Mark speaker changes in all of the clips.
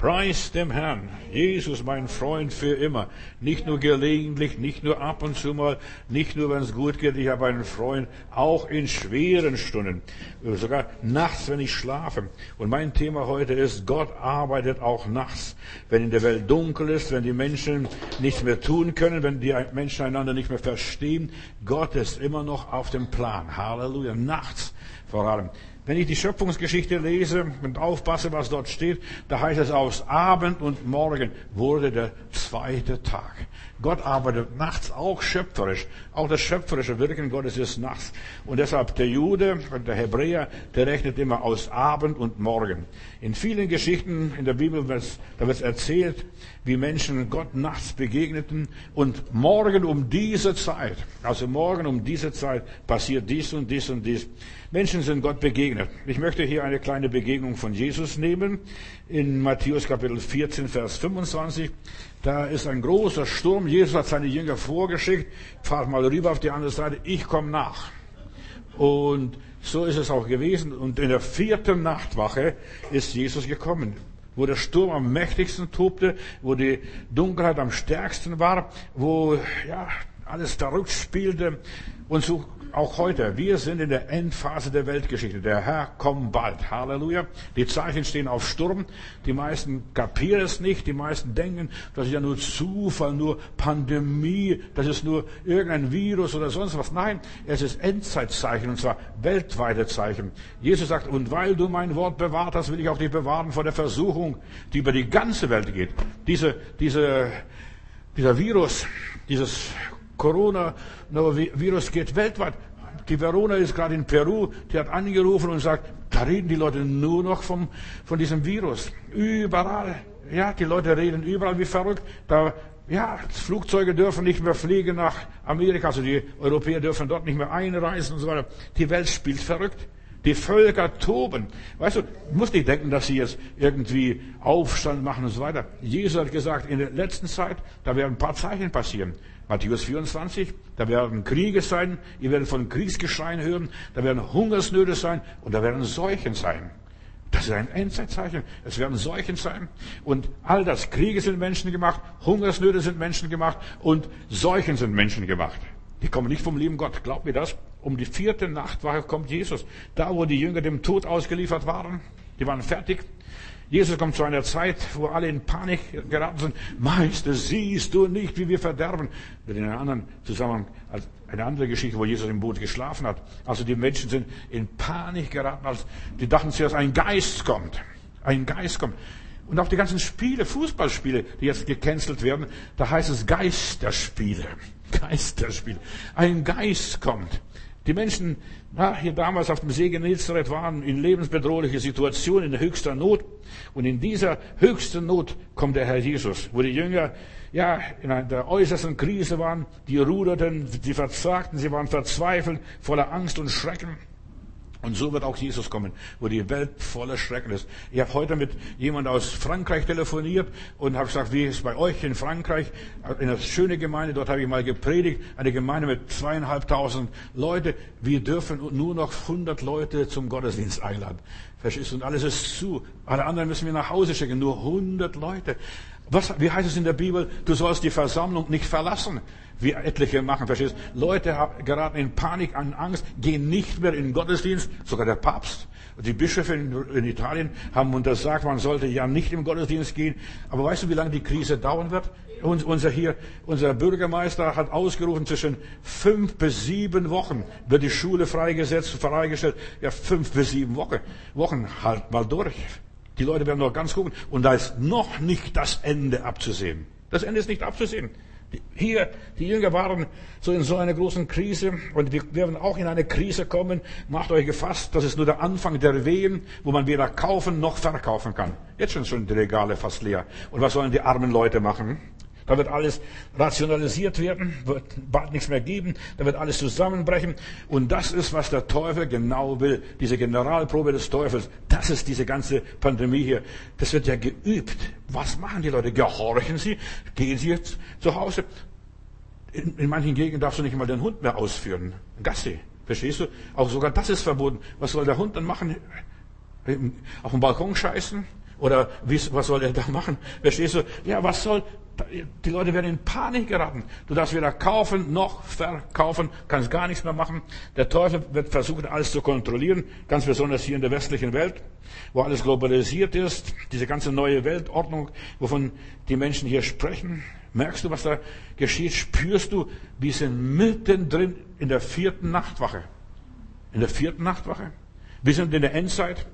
Speaker 1: Preis dem Herrn. Jesus, mein Freund für immer. Nicht nur gelegentlich, nicht nur ab und zu mal, nicht nur wenn es gut geht. Ich habe einen Freund, auch in schweren Stunden. Sogar nachts, wenn ich schlafe. Und mein Thema heute ist, Gott arbeitet auch nachts. Wenn in der Welt dunkel ist, wenn die Menschen nichts mehr tun können, wenn die Menschen einander nicht mehr verstehen. Gott ist immer noch auf dem Plan. Halleluja. Nachts vor allem. Wenn ich die Schöpfungsgeschichte lese und aufpasse, was dort steht, da heißt es, aus Abend und Morgen wurde der zweite Tag. Gott arbeitet nachts auch schöpferisch. Auch das schöpferische Wirken Gottes ist nachts. Und deshalb der Jude der Hebräer, der rechnet immer aus Abend und Morgen. In vielen Geschichten in der Bibel wird da wird erzählt, wie Menschen Gott nachts begegneten und morgen um diese Zeit, also morgen um diese Zeit passiert dies und dies und dies. Menschen sind Gott begegnet. Ich möchte hier eine kleine Begegnung von Jesus nehmen in Matthäus Kapitel 14, Vers 25. Da ist ein großer Sturm. Jesus hat seine Jünger vorgeschickt. Fahrt mal rüber auf die andere Seite. Ich komme nach. Und so ist es auch gewesen. Und in der vierten Nachtwache ist Jesus gekommen. Wo der Sturm am mächtigsten tobte, wo die Dunkelheit am stärksten war, wo, ja, alles verrückt spielte. Und so auch heute, wir sind in der Endphase der Weltgeschichte. Der Herr kommt bald. Halleluja. Die Zeichen stehen auf Sturm. Die meisten kapieren es nicht. Die meisten denken, das ist ja nur Zufall, nur Pandemie, das ist nur irgendein Virus oder sonst was. Nein, es ist Endzeitzeichen und zwar weltweite Zeichen. Jesus sagt, und weil du mein Wort bewahrt hast, will ich auch dich bewahren vor der Versuchung, die über die ganze Welt geht. Diese, diese, dieser Virus, dieses Corona-Virus geht weltweit. Die Verona ist gerade in Peru, die hat angerufen und sagt, da reden die Leute nur noch vom, von diesem Virus. Überall. Ja, die Leute reden überall wie verrückt. Da, ja, Flugzeuge dürfen nicht mehr fliegen nach Amerika, also die Europäer dürfen dort nicht mehr einreisen und so weiter. Die Welt spielt verrückt. Die Völker toben. Weißt du musst nicht denken, dass sie jetzt irgendwie Aufstand machen und so weiter. Jesus hat gesagt, in der letzten Zeit, da werden ein paar Zeichen passieren. Matthäus 24, da werden Kriege sein, ihr werdet von Kriegsgeschreien hören, da werden Hungersnöte sein und da werden Seuchen sein. Das ist ein Endzeitzeichen. Es werden Seuchen sein. Und all das, Kriege sind Menschen gemacht, Hungersnöte sind Menschen gemacht und Seuchen sind Menschen gemacht. Die kommen nicht vom lieben Gott. Glaubt mir das? Um die vierte Nachtwache kommt Jesus. Da, wo die Jünger dem Tod ausgeliefert waren, die waren fertig. Jesus kommt zu einer Zeit, wo alle in Panik geraten sind. Meister, siehst du nicht, wie wir verderben? Mit in einem anderen Zusammenhang, eine andere Geschichte, wo Jesus im Boot geschlafen hat. Also die Menschen sind in Panik geraten, als die dachten zuerst, ein Geist kommt. Ein Geist kommt. Und auch die ganzen Spiele, Fußballspiele, die jetzt gecancelt werden, da heißt es Geisterspiele. Geisterspiele. Ein Geist kommt. Die Menschen ja, hier damals auf dem See Genezareth waren in lebensbedrohlicher Situation, in höchster Not. Und in dieser höchsten Not kommt der Herr Jesus, wo die Jünger ja in der äußersten Krise waren, die ruderten, sie verzagten, sie waren verzweifelt, voller Angst und Schrecken. Und so wird auch Jesus kommen, wo die Welt voller Schrecken ist. Ich habe heute mit jemand aus Frankreich telefoniert und habe gesagt, wie ist es bei euch in Frankreich? In einer schönen Gemeinde, dort habe ich mal gepredigt, eine Gemeinde mit zweieinhalbtausend Leute. Wir dürfen nur noch hundert Leute zum Gottesdienst einladen. Verstehst? Und alles ist zu. Alle anderen müssen wir nach Hause schicken. Nur hundert Leute. Was, wie heißt es in der Bibel? Du sollst die Versammlung nicht verlassen wie etliche machen. Verstehst? Leute geraten in Panik, an Angst, gehen nicht mehr in den Gottesdienst. Sogar der Papst, die Bischöfe in, in Italien haben untersagt, man sollte ja nicht im Gottesdienst gehen. Aber weißt du, wie lange die Krise dauern wird? Und unser hier, unser Bürgermeister hat ausgerufen, zwischen fünf bis sieben Wochen wird die Schule freigesetzt, freigestellt. Ja, fünf bis sieben Wochen. Wochen halt mal durch. Die Leute werden noch ganz gucken. Und da ist noch nicht das Ende abzusehen. Das Ende ist nicht abzusehen. Hier, die Jünger waren so in so einer großen Krise und wir werden auch in eine Krise kommen. Macht euch gefasst, das ist nur der Anfang der Wehen, wo man weder kaufen noch verkaufen kann. Jetzt sind schon die Regale fast leer. Und was sollen die armen Leute machen? Da wird alles rationalisiert werden, wird bald nichts mehr geben, da wird alles zusammenbrechen. Und das ist, was der Teufel genau will. Diese Generalprobe des Teufels, das ist diese ganze Pandemie hier. Das wird ja geübt. Was machen die Leute? Gehorchen sie? Gehen sie jetzt zu Hause? In, in manchen Gegenden darfst du nicht mal den Hund mehr ausführen. Gassi. Verstehst du? Auch sogar das ist verboten. Was soll der Hund dann machen? Auf dem Balkon scheißen? Oder wie, was soll er da machen? Verstehst du? Ja, was soll, die Leute werden in Panik geraten. Du darfst weder kaufen noch verkaufen, kannst gar nichts mehr machen. Der Teufel wird versuchen, alles zu kontrollieren, ganz besonders hier in der westlichen Welt, wo alles globalisiert ist, diese ganze neue Weltordnung, wovon die Menschen hier sprechen. Merkst du, was da geschieht? Spürst du, wir sind mittendrin in der vierten Nachtwache. In der vierten Nachtwache. Wir sind in der Endzeit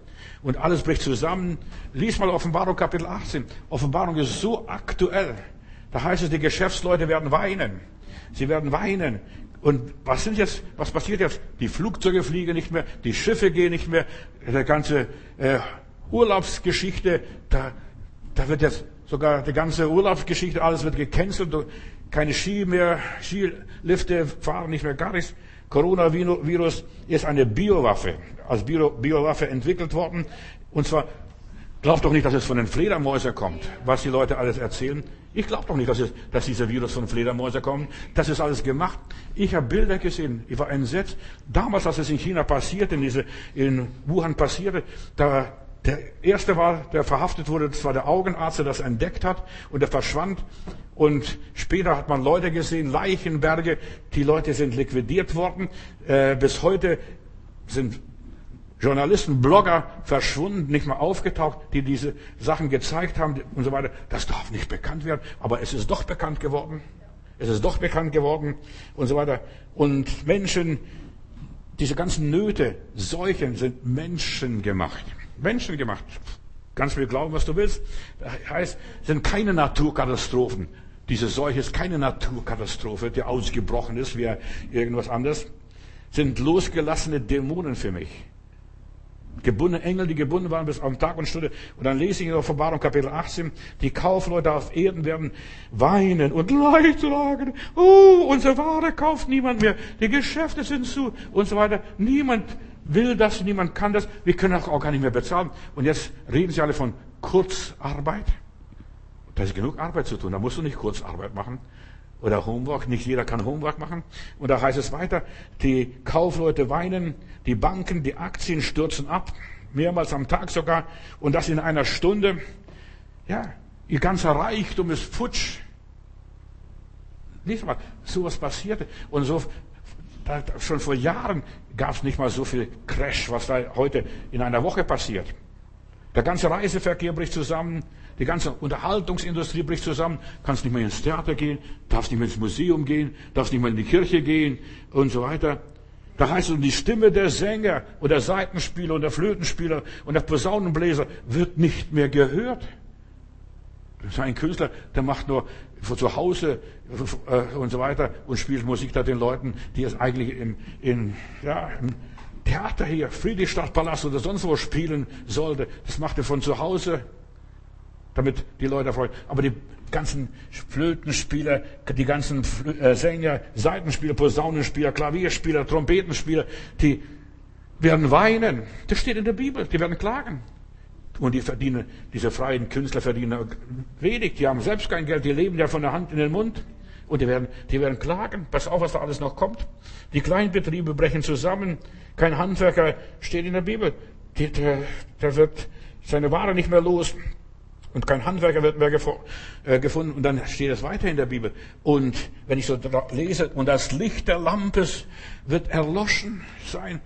Speaker 1: und alles bricht zusammen. Lies mal Offenbarung Kapitel 18. Offenbarung ist so aktuell. Da heißt es, die Geschäftsleute werden weinen. Sie werden weinen. Und was sind jetzt, was passiert jetzt? Die Flugzeuge fliegen nicht mehr, die Schiffe gehen nicht mehr, die ganze äh, Urlaubsgeschichte, da, da wird jetzt sogar die ganze Urlaubsgeschichte, alles wird gecancelt, keine Ski mehr, Skilifte fahren nicht mehr, gar nichts. Coronavirus ist eine Biowaffe, als Biowaffe entwickelt worden. Und zwar, glaubt doch nicht, dass es von den Fledermäusen kommt, was die Leute alles erzählen. Ich glaube doch nicht, dass, es, dass dieser Virus von Fledermäusen kommt. Das ist alles gemacht. Ich habe Bilder gesehen. Ich war entsetzt. Damals, als es in China passierte, in, diese, in Wuhan passierte, da der erste war, der verhaftet wurde, das war der Augenarzt, der das entdeckt hat und der verschwand. Und später hat man Leute gesehen, Leichenberge, die Leute sind liquidiert worden. Äh, bis heute sind Journalisten, Blogger verschwunden, nicht mehr aufgetaucht, die diese Sachen gezeigt haben und so weiter. Das darf nicht bekannt werden, aber es ist doch bekannt geworden. Es ist doch bekannt geworden und so weiter. Und Menschen, diese ganzen Nöte, Seuchen sind menschengemacht. Menschen gemacht. Ganz viel glauben, was du willst. Das heißt, sind keine Naturkatastrophen. Diese Seuche ist keine Naturkatastrophe, die ausgebrochen ist wie irgendwas anderes. Sind losgelassene Dämonen für mich. Gebundene Engel, die gebunden waren bis auf Tag und Stunde. Und dann lese ich in Offenbarung Kapitel 18, die Kaufleute auf Erden werden weinen und Leid tragen. Oh, unsere Ware kauft niemand mehr. Die Geschäfte sind zu und so weiter. Niemand will das, niemand kann das, wir können auch gar nicht mehr bezahlen. Und jetzt reden sie alle von Kurzarbeit. Da ist genug Arbeit zu tun, da musst du nicht Kurzarbeit machen. Oder Homework, nicht jeder kann Homework machen. Und da heißt es weiter, die Kaufleute weinen, die Banken, die Aktien stürzen ab, mehrmals am Tag sogar, und das in einer Stunde. Ja, ihr ganzer Reichtum ist futsch. Lies mal, sowas passierte. Und so da, schon vor Jahren gab es nicht mal so viel Crash, was da heute in einer Woche passiert. Der ganze Reiseverkehr bricht zusammen, die ganze Unterhaltungsindustrie bricht zusammen, kannst nicht mehr ins Theater gehen, darfst nicht mehr ins Museum gehen, darfst nicht mehr in die Kirche gehen und so weiter. Da heißt es, die Stimme der Sänger und der Seitenspieler und der Flötenspieler und der Posaunenbläser wird nicht mehr gehört. Das ist ein Künstler, der macht nur zu Hause äh, und so weiter und spielt Musik da den Leuten, die es eigentlich im, in, ja, im Theater hier, Friedrichstadtpalast oder sonst wo spielen sollte. Das macht er von zu Hause, damit die Leute freuen. Aber die ganzen Flötenspieler, die ganzen äh, Sänger, Seitenspieler, Posaunenspieler, Klavierspieler, Trompetenspieler, die werden weinen. Das steht in der Bibel. Die werden klagen. Und die verdienen, diese freien Künstler verdienen wenig. Die haben selbst kein Geld. Die leben ja von der Hand in den Mund. Und die werden, die werden klagen. Pass auf, was da alles noch kommt. Die Kleinbetriebe brechen zusammen. Kein Handwerker steht in der Bibel. Der, der, der wird seine Ware nicht mehr los. Und kein Handwerker wird mehr äh, gefunden. Und dann steht es weiter in der Bibel. Und wenn ich so lese, und das Licht der Lampes wird erloschen sein.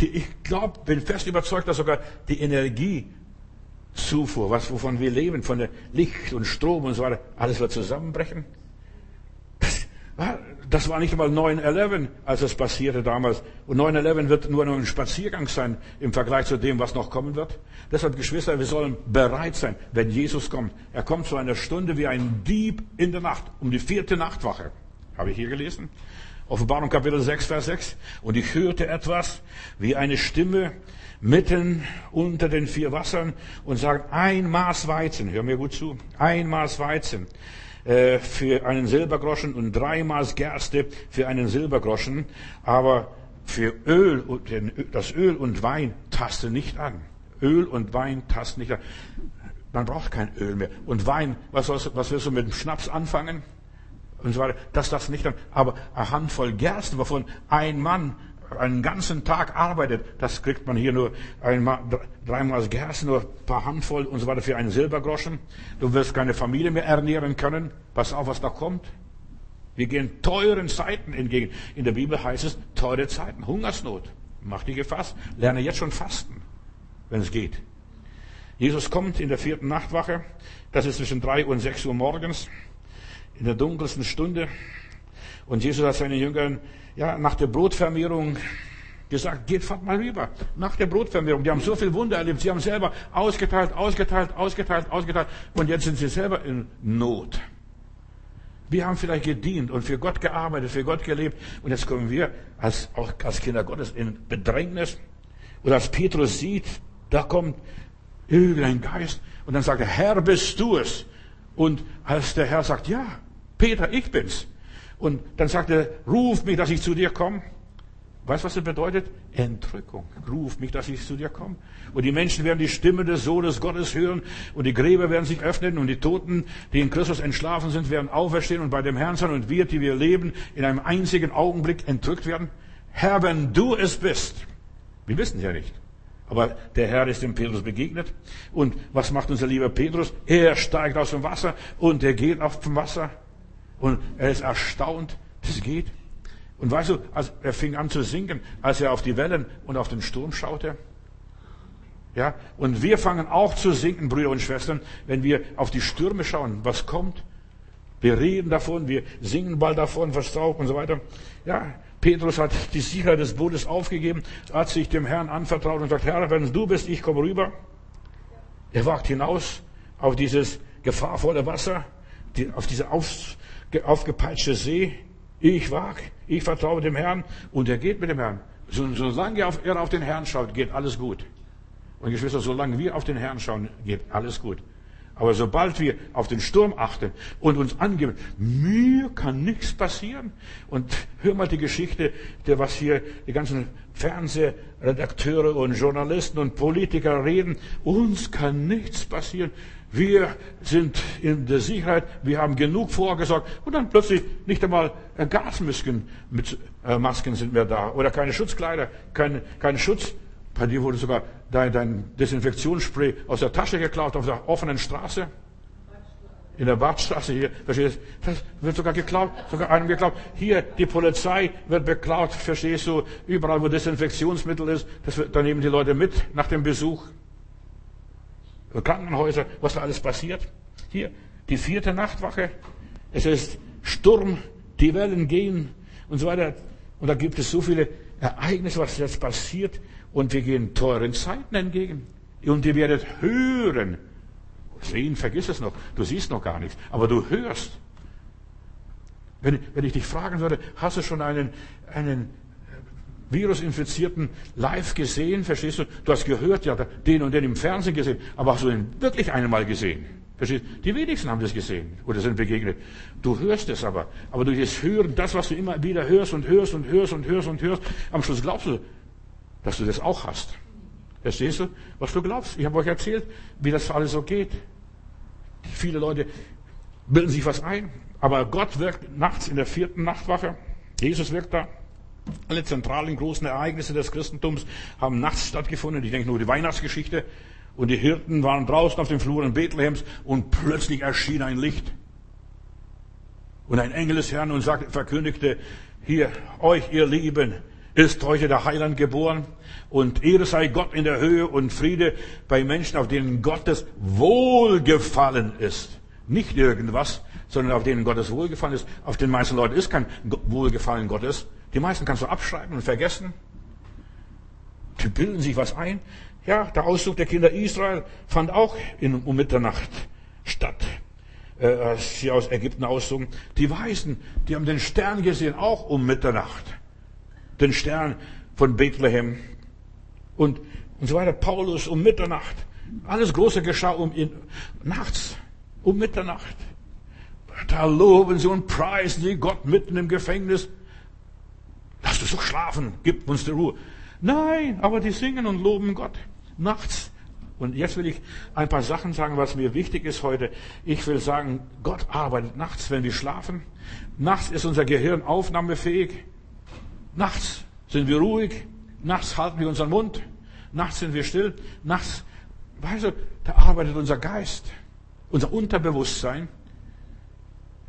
Speaker 1: Ich glaube, bin fest überzeugt, dass sogar die Energie Zufuhr, was, wovon wir leben, von der Licht und Strom und so weiter, alles wird zusammenbrechen. Das, war nicht einmal 9-11, als es passierte damals. Und 9-11 wird nur noch ein Spaziergang sein im Vergleich zu dem, was noch kommen wird. Deshalb, Geschwister, wir sollen bereit sein, wenn Jesus kommt. Er kommt zu einer Stunde wie ein Dieb in der Nacht, um die vierte Nachtwache. Habe ich hier gelesen? Offenbarung Kapitel 6, Vers 6. Und ich hörte etwas wie eine Stimme, mitten unter den vier Wassern und sagt, ein Maß Weizen, hör mir gut zu, ein Maß Weizen äh, für einen Silbergroschen und drei Maß Gerste für einen Silbergroschen, aber für Öl, das Öl und Wein taste nicht an. Öl und Wein tasten nicht an. Man braucht kein Öl mehr. Und Wein, was, was willst du mit dem Schnaps anfangen? Und so weiter. Das das nicht an. Aber eine Handvoll Gerste, wovon ein Mann einen ganzen Tag arbeitet, das kriegt man hier nur einmal, dreimal Gerste, nur ein paar Handvoll und so weiter für einen Silbergroschen. Du wirst keine Familie mehr ernähren können. Pass auf, was da kommt. Wir gehen teuren Zeiten entgegen. In der Bibel heißt es teure Zeiten, Hungersnot. Mach dich gefasst. Lerne jetzt schon fasten, wenn es geht. Jesus kommt in der vierten Nachtwache. Das ist zwischen drei und sechs Uhr morgens. In der dunkelsten Stunde. Und Jesus hat seinen Jüngern, ja, nach der Brotvermehrung gesagt, geht fahrt mal rüber. Nach der Brotvermehrung. Die haben so viel Wunder erlebt. Sie haben selber ausgeteilt, ausgeteilt, ausgeteilt, ausgeteilt. Und jetzt sind sie selber in Not. Wir haben vielleicht gedient und für Gott gearbeitet, für Gott gelebt. Und jetzt kommen wir als, auch als Kinder Gottes in Bedrängnis. Und als Petrus sieht, da kommt irgendein Geist. Und dann sagt er, Herr, bist du es? Und als der Herr sagt, ja, Peter, ich bin's. Und dann sagt er, ruf mich, dass ich zu dir komme. Weißt du, was das bedeutet? Entrückung. Ruf mich, dass ich zu dir komme. Und die Menschen werden die Stimme des Sohnes Gottes hören und die Gräber werden sich öffnen und die Toten, die in Christus entschlafen sind, werden auferstehen und bei dem Herrn sein und wir, die wir leben, in einem einzigen Augenblick entrückt werden. Herr, wenn du es bist. Wir wissen es ja nicht. Aber der Herr ist dem Petrus begegnet. Und was macht unser lieber Petrus? Er steigt aus dem Wasser und er geht auf dem Wasser. Und er ist erstaunt, das geht. Und weißt du, er fing an zu sinken, als er auf die Wellen und auf den Sturm schaute. Ja, und wir fangen auch zu sinken, Brüder und Schwestern, wenn wir auf die Stürme schauen. Was kommt? Wir reden davon, wir singen bald davon, Verstaub und so weiter. Ja, Petrus hat die Sicherheit des Bootes aufgegeben, hat sich dem Herrn anvertraut und sagt, Herr, wenn du bist, ich komme rüber. Er wagt hinaus auf dieses gefahrvolle Wasser, auf diese aufgepeitschte See. Ich wag, ich vertraue dem Herrn und er geht mit dem Herrn. Solange er auf den Herrn schaut, geht alles gut. Und Geschwister, solange wir auf den Herrn schauen, geht alles gut. Aber sobald wir auf den Sturm achten und uns angeben, mir kann nichts passieren. Und hör mal die Geschichte, der was hier die ganzen Fernsehredakteure und Journalisten und Politiker reden. Uns kann nichts passieren. Wir sind in der Sicherheit, wir haben genug vorgesorgt und dann plötzlich nicht einmal Gasmasken mit äh, Masken sind mehr da oder keine Schutzkleider, kein, kein Schutz. Bei dir wurde sogar dein, dein Desinfektionsspray aus der Tasche geklaut auf der offenen Straße. In der Badstraße hier, verstehst du? Das wird sogar geklaut, sogar einem geklaut. Hier, die Polizei wird beklaut, verstehst du? Überall, wo Desinfektionsmittel ist, das wird, da nehmen die Leute mit nach dem Besuch. Krankenhäuser, was da alles passiert. Hier, die vierte Nachtwache. Es ist Sturm, die Wellen gehen und so weiter. Und da gibt es so viele Ereignisse, was jetzt passiert. Und wir gehen teuren Zeiten entgegen. Und ihr werdet hören. Sehen, vergiss es noch. Du siehst noch gar nichts. Aber du hörst. Wenn, wenn ich dich fragen würde, hast du schon einen, einen Virusinfizierten live gesehen, verstehst du? Du hast gehört, ja, den und den im Fernsehen gesehen, aber hast du ihn wirklich einmal gesehen? Verstehst du? Die wenigsten haben das gesehen oder sind begegnet. Du hörst es aber. Aber durch das Hören, das, was du immer wieder hörst und hörst und hörst und hörst und hörst, am Schluss glaubst du, dass du das auch hast. Verstehst du, was du glaubst? Ich habe euch erzählt, wie das alles so geht. Viele Leute bilden sich was ein, aber Gott wirkt nachts in der vierten Nachtwache. Jesus wirkt da. Alle zentralen großen Ereignisse des Christentums haben nachts stattgefunden. Ich denke nur die Weihnachtsgeschichte. Und die Hirten waren draußen auf den Fluren Bethlehems und plötzlich erschien ein Licht. Und ein Engel des Herrn und sagte, verkündigte, hier, euch, ihr Lieben, ist heute der Heiland geboren. Und Ehre sei Gott in der Höhe und Friede bei Menschen, auf denen Gottes Wohlgefallen ist. Nicht irgendwas, sondern auf denen Gottes Wohlgefallen ist. Auf den meisten Leuten ist kein Wohlgefallen Gottes. Die meisten kannst du abschreiben und vergessen. Die bilden sich was ein. Ja, der Auszug der Kinder Israel fand auch in, um Mitternacht statt, äh, als sie aus Ägypten auszogen. Die Weißen, die haben den Stern gesehen, auch um Mitternacht. Den Stern von Bethlehem und, und so weiter. Paulus um Mitternacht. Alles Große geschah um ihn, nachts, um Mitternacht. Da loben sie und preisen sie Gott mitten im Gefängnis. Lass uns doch schlafen, gib uns die Ruhe. Nein, aber die singen und loben Gott nachts. Und jetzt will ich ein paar Sachen sagen, was mir wichtig ist heute. Ich will sagen, Gott arbeitet nachts, wenn wir schlafen. Nachts ist unser Gehirn aufnahmefähig. Nachts sind wir ruhig. Nachts halten wir unseren Mund. Nachts sind wir still. Nachts, weißt du, da arbeitet unser Geist, unser Unterbewusstsein,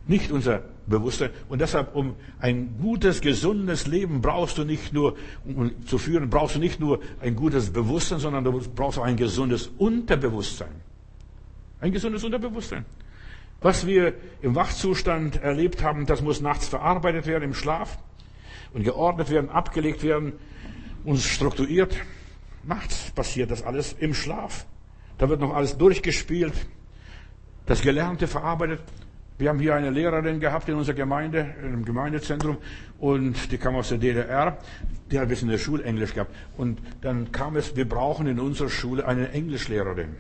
Speaker 1: nicht unser Bewusstsein. Und deshalb, um ein gutes, gesundes Leben brauchst du nicht nur, um zu führen, brauchst du nicht nur ein gutes Bewusstsein, sondern du brauchst auch ein gesundes Unterbewusstsein. Ein gesundes Unterbewusstsein. Was wir im Wachzustand erlebt haben, das muss nachts verarbeitet werden im Schlaf und geordnet werden, abgelegt werden und strukturiert. Nachts passiert das alles im Schlaf. Da wird noch alles durchgespielt, das Gelernte verarbeitet. Wir haben hier eine Lehrerin gehabt in unserer Gemeinde, im Gemeindezentrum, und die kam aus der DDR. Die hat ein bisschen Schulenglisch gehabt. Und dann kam es, wir brauchen in unserer Schule eine Englischlehrerin.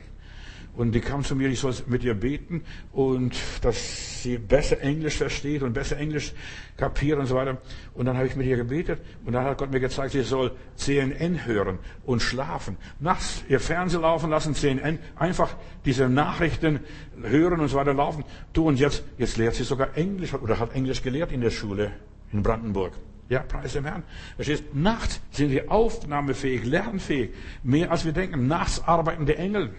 Speaker 1: Und die kam zu mir, ich soll mit ihr beten und dass sie besser Englisch versteht und besser Englisch kapiert und so weiter. Und dann habe ich mit ihr gebetet und dann hat Gott mir gezeigt, sie soll CNN hören und schlafen. Nachts ihr Fernsehen laufen lassen, CNN, einfach diese Nachrichten hören und so weiter laufen. Du und jetzt, jetzt lehrt sie sogar Englisch oder hat Englisch gelehrt in der Schule in Brandenburg. Ja, preis dem Herrn. Verstehst? Nachts sind wir aufnahmefähig, lernfähig. Mehr als wir denken. Nachts arbeiten die Engel.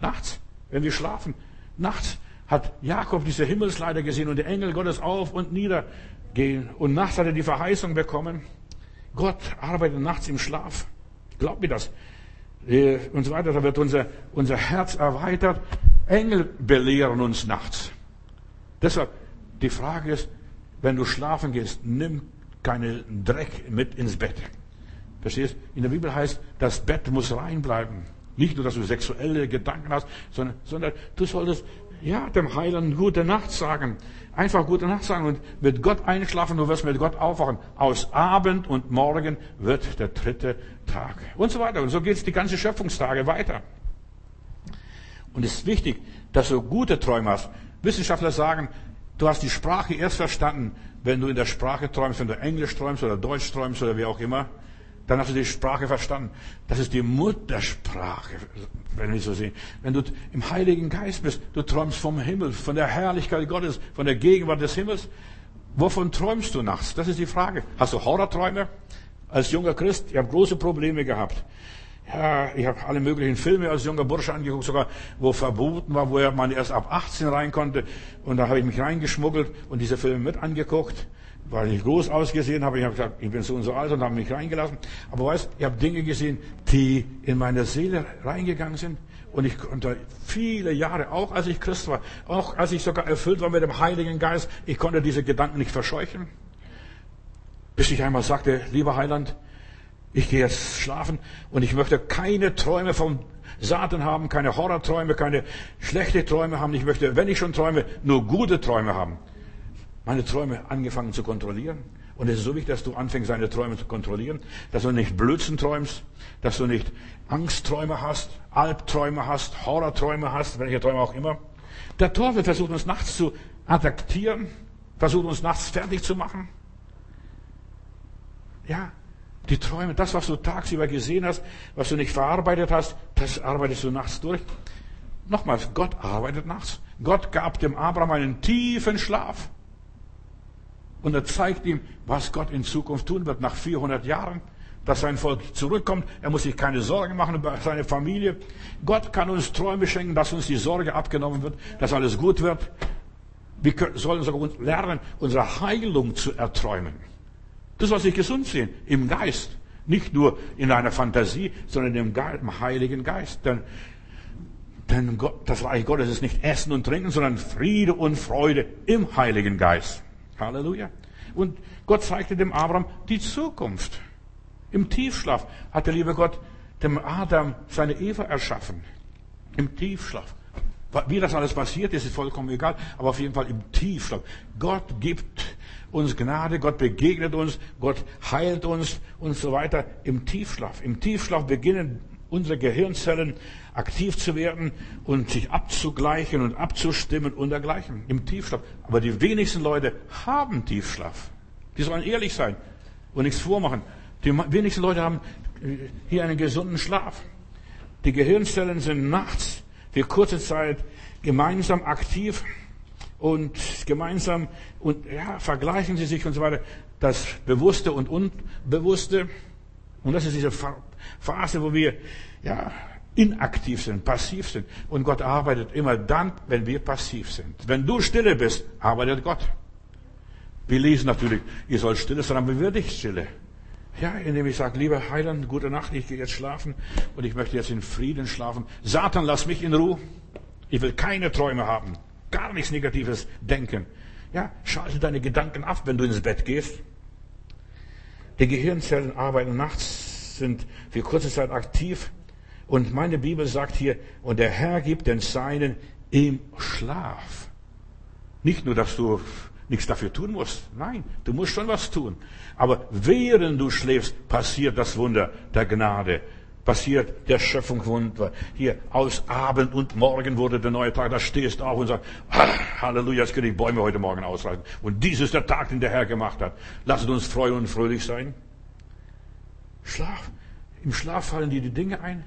Speaker 1: Nachts, wenn wir schlafen. Nachts hat Jakob diese Himmelsleiter gesehen und die Engel Gottes auf und nieder gehen. Und nachts hat er die Verheißung bekommen. Gott arbeitet nachts im Schlaf. Glaub mir das. Und so weiter. Da wird unser, unser Herz erweitert. Engel belehren uns nachts. Deshalb, die Frage ist, wenn du schlafen gehst, nimm keinen Dreck mit ins Bett. Verstehst? In der Bibel heißt, das Bett muss rein bleiben. Nicht nur, dass du sexuelle Gedanken hast, sondern, sondern du solltest ja, dem Heiland gute Nacht sagen. Einfach gute Nacht sagen und mit Gott einschlafen, du wirst mit Gott aufwachen. Aus Abend und Morgen wird der dritte Tag. Und so weiter. Und so geht es die ganze Schöpfungstage weiter. Und es ist wichtig, dass du gute Träume hast. Wissenschaftler sagen, du hast die Sprache erst verstanden, wenn du in der Sprache träumst, wenn du Englisch träumst oder Deutsch träumst oder wie auch immer dann hast du die Sprache verstanden. Das ist die Muttersprache, wenn wir so sehen. Wenn du im Heiligen Geist bist, du träumst vom Himmel, von der Herrlichkeit Gottes, von der Gegenwart des Himmels. Wovon träumst du nachts? Das ist die Frage. Hast du Horrorträume? Als junger Christ, ich habe große Probleme gehabt. Ja, ich habe alle möglichen Filme als junger Bursche angeguckt, sogar wo verboten war, wo man erst ab 18 rein konnte. Und da habe ich mich reingeschmuggelt und diese Filme mit angeguckt weil ich groß ausgesehen habe. Ich habe gesagt, ich bin so und so alt und habe mich reingelassen. Aber weißt, ich habe Dinge gesehen, die in meine Seele reingegangen sind. Und ich konnte viele Jahre, auch als ich Christ war, auch als ich sogar erfüllt war mit dem Heiligen Geist, ich konnte diese Gedanken nicht verscheuchen. Bis ich einmal sagte, lieber Heiland, ich gehe jetzt schlafen und ich möchte keine Träume vom Satan haben, keine Horrorträume, keine schlechte Träume haben. Ich möchte, wenn ich schon träume, nur gute Träume haben meine Träume angefangen zu kontrollieren. Und es ist so wichtig, dass du anfängst, deine Träume zu kontrollieren, dass du nicht Blödsinn träumst, dass du nicht Angstträume hast, Albträume hast, Horrorträume hast, welche Träume auch immer. Der Teufel versucht uns nachts zu attraktieren, versucht uns nachts fertig zu machen. Ja, die Träume, das, was du tagsüber gesehen hast, was du nicht verarbeitet hast, das arbeitest du nachts durch. Nochmals, Gott arbeitet nachts. Gott gab dem Abraham einen tiefen Schlaf. Und er zeigt ihm, was Gott in Zukunft tun wird nach 400 Jahren, dass sein Volk zurückkommt. Er muss sich keine Sorgen machen über seine Familie. Gott kann uns Träume schenken, dass uns die Sorge abgenommen wird, dass alles gut wird. Wir sollen sogar lernen, unsere Heilung zu erträumen. Das soll sich gesund sehen, im Geist. Nicht nur in einer Fantasie, sondern im, im Heiligen Geist. Denn, denn Gott, das Reich Gottes ist nicht Essen und Trinken, sondern Friede und Freude im Heiligen Geist. Halleluja. Und Gott zeigte dem Abraham die Zukunft. Im Tiefschlaf hat der liebe Gott dem Adam seine Eva erschaffen. Im Tiefschlaf. Wie das alles passiert ist, ist vollkommen egal, aber auf jeden Fall im Tiefschlaf. Gott gibt uns Gnade, Gott begegnet uns, Gott heilt uns und so weiter im Tiefschlaf. Im Tiefschlaf beginnen unsere Gehirnzellen aktiv zu werden und sich abzugleichen und abzustimmen und dergleichen im Tiefschlaf. Aber die wenigsten Leute haben Tiefschlaf. Die sollen ehrlich sein und nichts vormachen. Die wenigsten Leute haben äh, hier einen gesunden Schlaf. Die Gehirnzellen sind nachts für kurze Zeit gemeinsam aktiv und gemeinsam und ja, vergleichen sie sich und so weiter. Das Bewusste und Unbewusste. Und das ist diese Phase, wo wir ja inaktiv sind, passiv sind. Und Gott arbeitet immer dann, wenn wir passiv sind. Wenn du stille bist, arbeitet Gott. Wir lesen natürlich, ihr sollt stille sein, aber wir nicht stille. Ja, indem ich sage, lieber Heiland, gute Nacht, ich gehe jetzt schlafen und ich möchte jetzt in Frieden schlafen. Satan, lass mich in Ruhe. Ich will keine Träume haben. Gar nichts Negatives denken. Ja, schalte deine Gedanken ab, wenn du ins Bett gehst. Die Gehirnzellen arbeiten nachts, sind für kurze Zeit aktiv. Und meine Bibel sagt hier, und der Herr gibt den Seinen im Schlaf. Nicht nur, dass du nichts dafür tun musst. Nein, du musst schon was tun. Aber während du schläfst, passiert das Wunder der Gnade. Passiert der Schöpfung Wunder. Hier, aus Abend und Morgen wurde der neue Tag. Da stehst du auf und sagst, Halleluja, jetzt kann ich Bäume heute Morgen ausreißen. Und dies ist der Tag, den der Herr gemacht hat. Lasst uns freuen und fröhlich sein. Schlaf. Im Schlaf fallen dir die Dinge ein.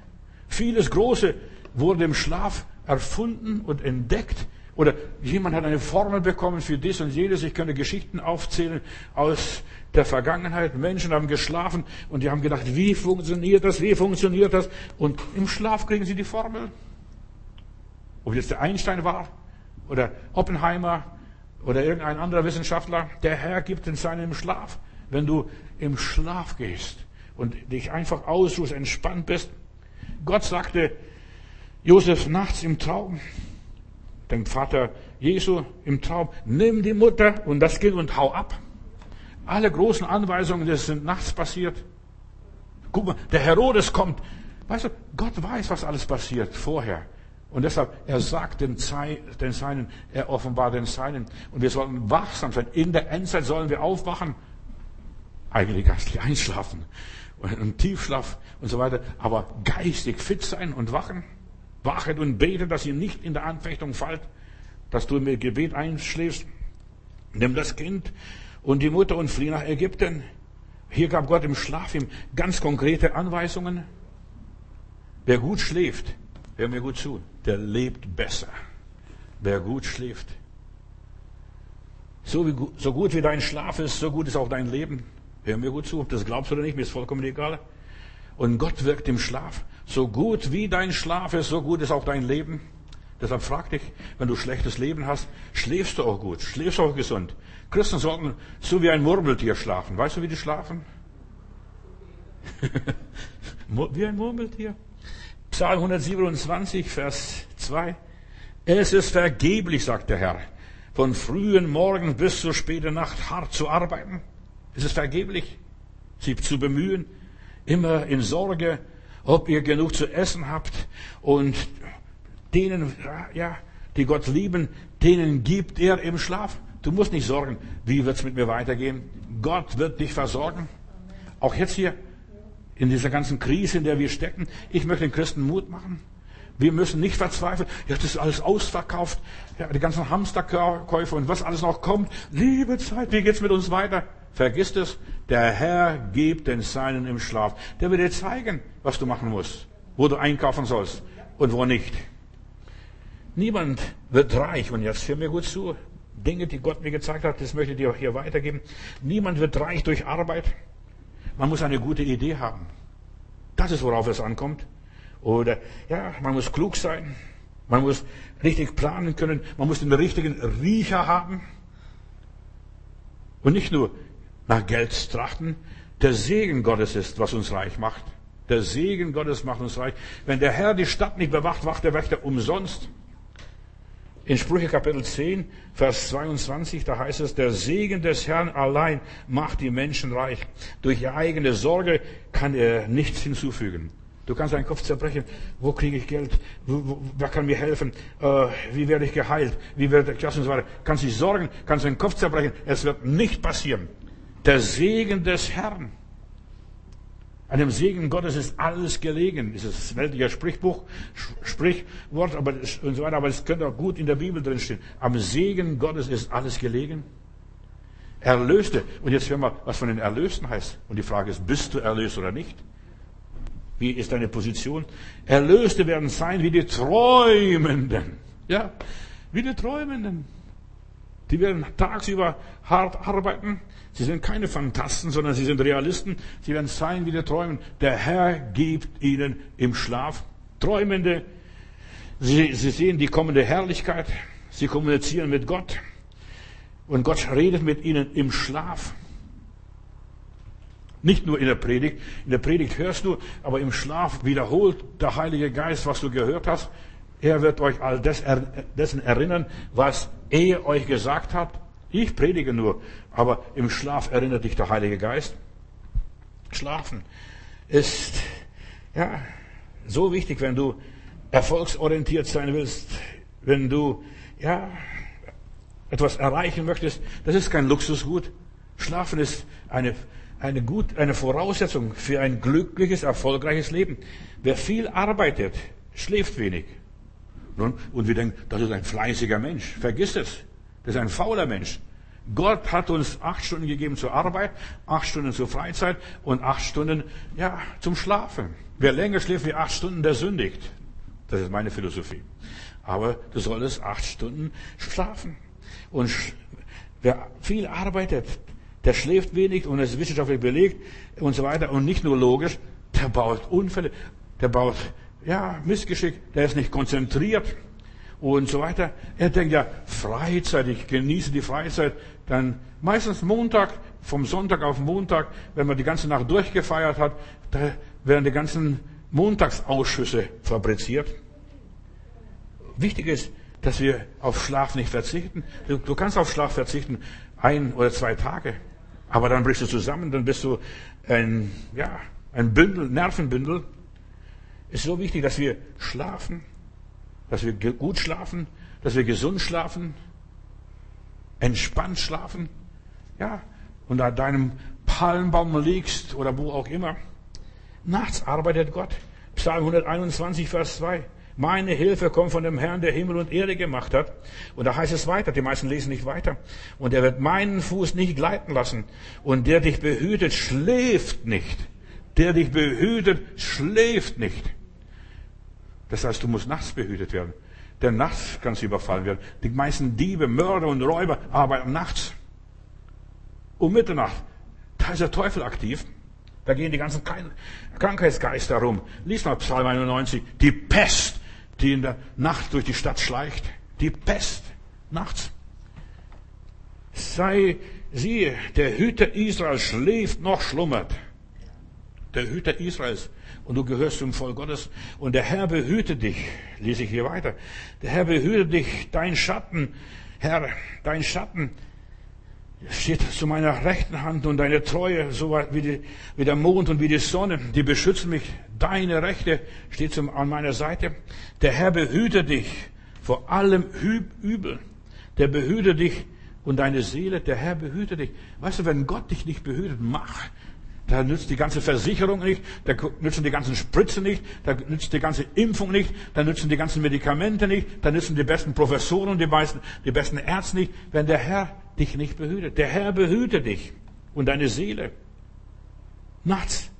Speaker 1: Vieles Große wurde im Schlaf erfunden und entdeckt. Oder jemand hat eine Formel bekommen für dies und jenes. Ich könnte Geschichten aufzählen aus der Vergangenheit. Menschen haben geschlafen und die haben gedacht, wie funktioniert das, wie funktioniert das? Und im Schlaf kriegen sie die Formel. Ob jetzt der Einstein war oder Oppenheimer oder irgendein anderer Wissenschaftler, der Herr gibt in seinem Schlaf. Wenn du im Schlaf gehst und dich einfach ausruhst, entspannt bist. Gott sagte Josef nachts im Traum, dem Vater Jesu im Traum, nimm die Mutter und das Kind und hau ab. Alle großen Anweisungen, das sind nachts passiert. Guck mal, der Herodes kommt. Weißt du, Gott weiß, was alles passiert vorher. Und deshalb, er sagt den, Seinen, er offenbart den Seinen. Und wir sollten wachsam sein. In der Endzeit sollen wir aufwachen. Eigentlich geistlich einschlafen. Und Tiefschlaf und so weiter. Aber geistig fit sein und wachen. Wachet und betet, dass ihr nicht in der Anfechtung fallt, dass du im Gebet einschläfst. Nimm das Kind und die Mutter und flieh nach Ägypten. Hier gab Gott im Schlaf ihm ganz konkrete Anweisungen. Wer gut schläft, hör mir gut zu, der lebt besser. Wer gut schläft. So, wie, so gut wie dein Schlaf ist, so gut ist auch dein Leben. Hör mir gut zu, ob das glaubst oder nicht, mir ist vollkommen egal. Und Gott wirkt im Schlaf. So gut wie dein Schlaf ist, so gut ist auch dein Leben. Deshalb frag dich, wenn du schlechtes Leben hast, schläfst du auch gut, schläfst du auch gesund. Christen sollten so wie ein Murmeltier schlafen. Weißt du, wie die schlafen? wie ein Murmeltier. Psalm 127, Vers 2. Es ist vergeblich, sagt der Herr, von frühen Morgen bis zur späten Nacht hart zu arbeiten. Es ist vergeblich, sie zu bemühen, immer in Sorge, ob ihr genug zu essen habt und denen, ja, die Gott lieben, denen gibt er im Schlaf. Du musst nicht sorgen, wie wird's mit mir weitergehen. Gott wird dich versorgen. Auch jetzt hier in dieser ganzen Krise, in der wir stecken. Ich möchte den Christen Mut machen. Wir müssen nicht verzweifeln. Ja, das ist alles ausverkauft. Ja, die ganzen Hamsterkäufe und was alles noch kommt. Liebe Zeit, wie geht's mit uns weiter? Vergiss es. Der Herr gibt den Seinen im Schlaf. Der wird dir zeigen, was du machen musst, wo du einkaufen sollst und wo nicht. Niemand wird reich. Und jetzt hör mir gut zu. Dinge, die Gott mir gezeigt hat, das möchte ich dir auch hier weitergeben. Niemand wird reich durch Arbeit. Man muss eine gute Idee haben. Das ist, worauf es ankommt. Oder, ja, man muss klug sein. Man muss richtig planen können. Man muss den richtigen Riecher haben. Und nicht nur nach Geld trachten. Der Segen Gottes ist, was uns reich macht. Der Segen Gottes macht uns reich. Wenn der Herr die Stadt nicht bewacht, wacht der Wächter umsonst. In Sprüche Kapitel 10, Vers 22, da heißt es, der Segen des Herrn allein macht die Menschen reich. Durch ihre eigene Sorge kann er nichts hinzufügen. Du kannst deinen Kopf zerbrechen. Wo kriege ich Geld? Wo, wo, wer kann mir helfen? Äh, wie werde ich geheilt? Wie werde ich das und so weiter? Kannst dich sorgen, kannst deinen Kopf zerbrechen. Es wird nicht passieren. Der Segen des Herrn. An dem Segen Gottes ist alles gelegen. Das ist das weltliche Sprichbuch, Sprichwort, aber, und so weiter, aber es könnte auch gut in der Bibel drinstehen. Am Segen Gottes ist alles gelegen. Erlöste. Und jetzt hören wir, was von den Erlösten heißt. Und die Frage ist, bist du erlöst oder nicht? Wie ist deine Position? Erlöste werden sein wie die Träumenden. Ja, wie die Träumenden. Die werden tagsüber hart arbeiten. Sie sind keine Phantasten, sondern sie sind Realisten. Sie werden sein wie die Träumen. Der Herr gibt ihnen im Schlaf Träumende. Sie, sie sehen die kommende Herrlichkeit. Sie kommunizieren mit Gott. Und Gott redet mit ihnen im Schlaf. Nicht nur in der Predigt. In der Predigt hörst du, aber im Schlaf wiederholt der Heilige Geist, was du gehört hast. Er wird euch all dessen erinnern, was er euch gesagt hat. Ich predige nur, aber im Schlaf erinnert dich der Heilige Geist. Schlafen ist, ja, so wichtig, wenn du erfolgsorientiert sein willst, wenn du, ja, etwas erreichen möchtest. Das ist kein Luxusgut. Schlafen ist eine eine, gut, eine Voraussetzung für ein glückliches, erfolgreiches Leben. Wer viel arbeitet, schläft wenig. Und wir denken, das ist ein fleißiger Mensch. Vergiss es. Das ist ein fauler Mensch. Gott hat uns acht Stunden gegeben zur Arbeit, acht Stunden zur Freizeit und acht Stunden, ja, zum Schlafen. Wer länger schläft wie acht Stunden, der sündigt. Das ist meine Philosophie. Aber du solltest acht Stunden schlafen. Und wer viel arbeitet, der schläft wenig und ist wissenschaftlich belegt und so weiter und nicht nur logisch, der baut Unfälle, der baut, ja, Missgeschick, der ist nicht konzentriert und so weiter. Er denkt ja, Freizeit, ich genieße die Freizeit, dann meistens Montag, vom Sonntag auf Montag, wenn man die ganze Nacht durchgefeiert hat, da werden die ganzen Montagsausschüsse fabriziert. Wichtig ist, dass wir auf Schlaf nicht verzichten. Du, kannst auf Schlaf verzichten, ein oder zwei Tage. Aber dann brichst du zusammen, dann bist du ein, ja, ein Bündel, Nervenbündel. Es ist so wichtig, dass wir schlafen, dass wir gut schlafen, dass wir gesund schlafen, entspannt schlafen. Ja, und an deinem Palmbaum liegst oder wo auch immer. Nachts arbeitet Gott. Psalm 121, Vers 2. Meine Hilfe kommt von dem Herrn, der Himmel und Erde gemacht hat. Und da heißt es weiter, die meisten lesen nicht weiter. Und er wird meinen Fuß nicht gleiten lassen. Und der dich behütet, schläft nicht. Der dich behütet, schläft nicht. Das heißt, du musst nachts behütet werden. Denn nachts kannst du überfallen werden. Die meisten Diebe, Mörder und Räuber arbeiten nachts. Um Mitternacht. Da ist der Teufel aktiv. Da gehen die ganzen Krankheitsgeister rum. Lies mal Psalm 91. Die Pest die in der Nacht durch die Stadt schleicht. Die Pest nachts. Sei, siehe, der Hüter Israels schläft noch schlummert. Der Hüter Israels. Und du gehörst zum Volk Gottes. Und der Herr behüte dich. Lese ich hier weiter. Der Herr behüte dich, dein Schatten, Herr, dein Schatten steht zu meiner rechten Hand und deine Treue, so wie, die, wie der Mond und wie die Sonne, die beschützen mich. Deine Rechte steht zum, an meiner Seite. Der Herr behüte dich vor allem Übel. Der behüte dich und deine Seele, der Herr behüte dich. Weißt du, wenn Gott dich nicht behütet, mach. Da nützt die ganze Versicherung nicht, da nützen die ganzen Spritzen nicht, da nützt die ganze Impfung nicht, da nützen die ganzen Medikamente nicht, da nützen die besten Professoren und die, meisten, die besten Ärzte nicht, wenn der Herr dich nicht behütet. Der Herr behüte dich und deine Seele. Nachts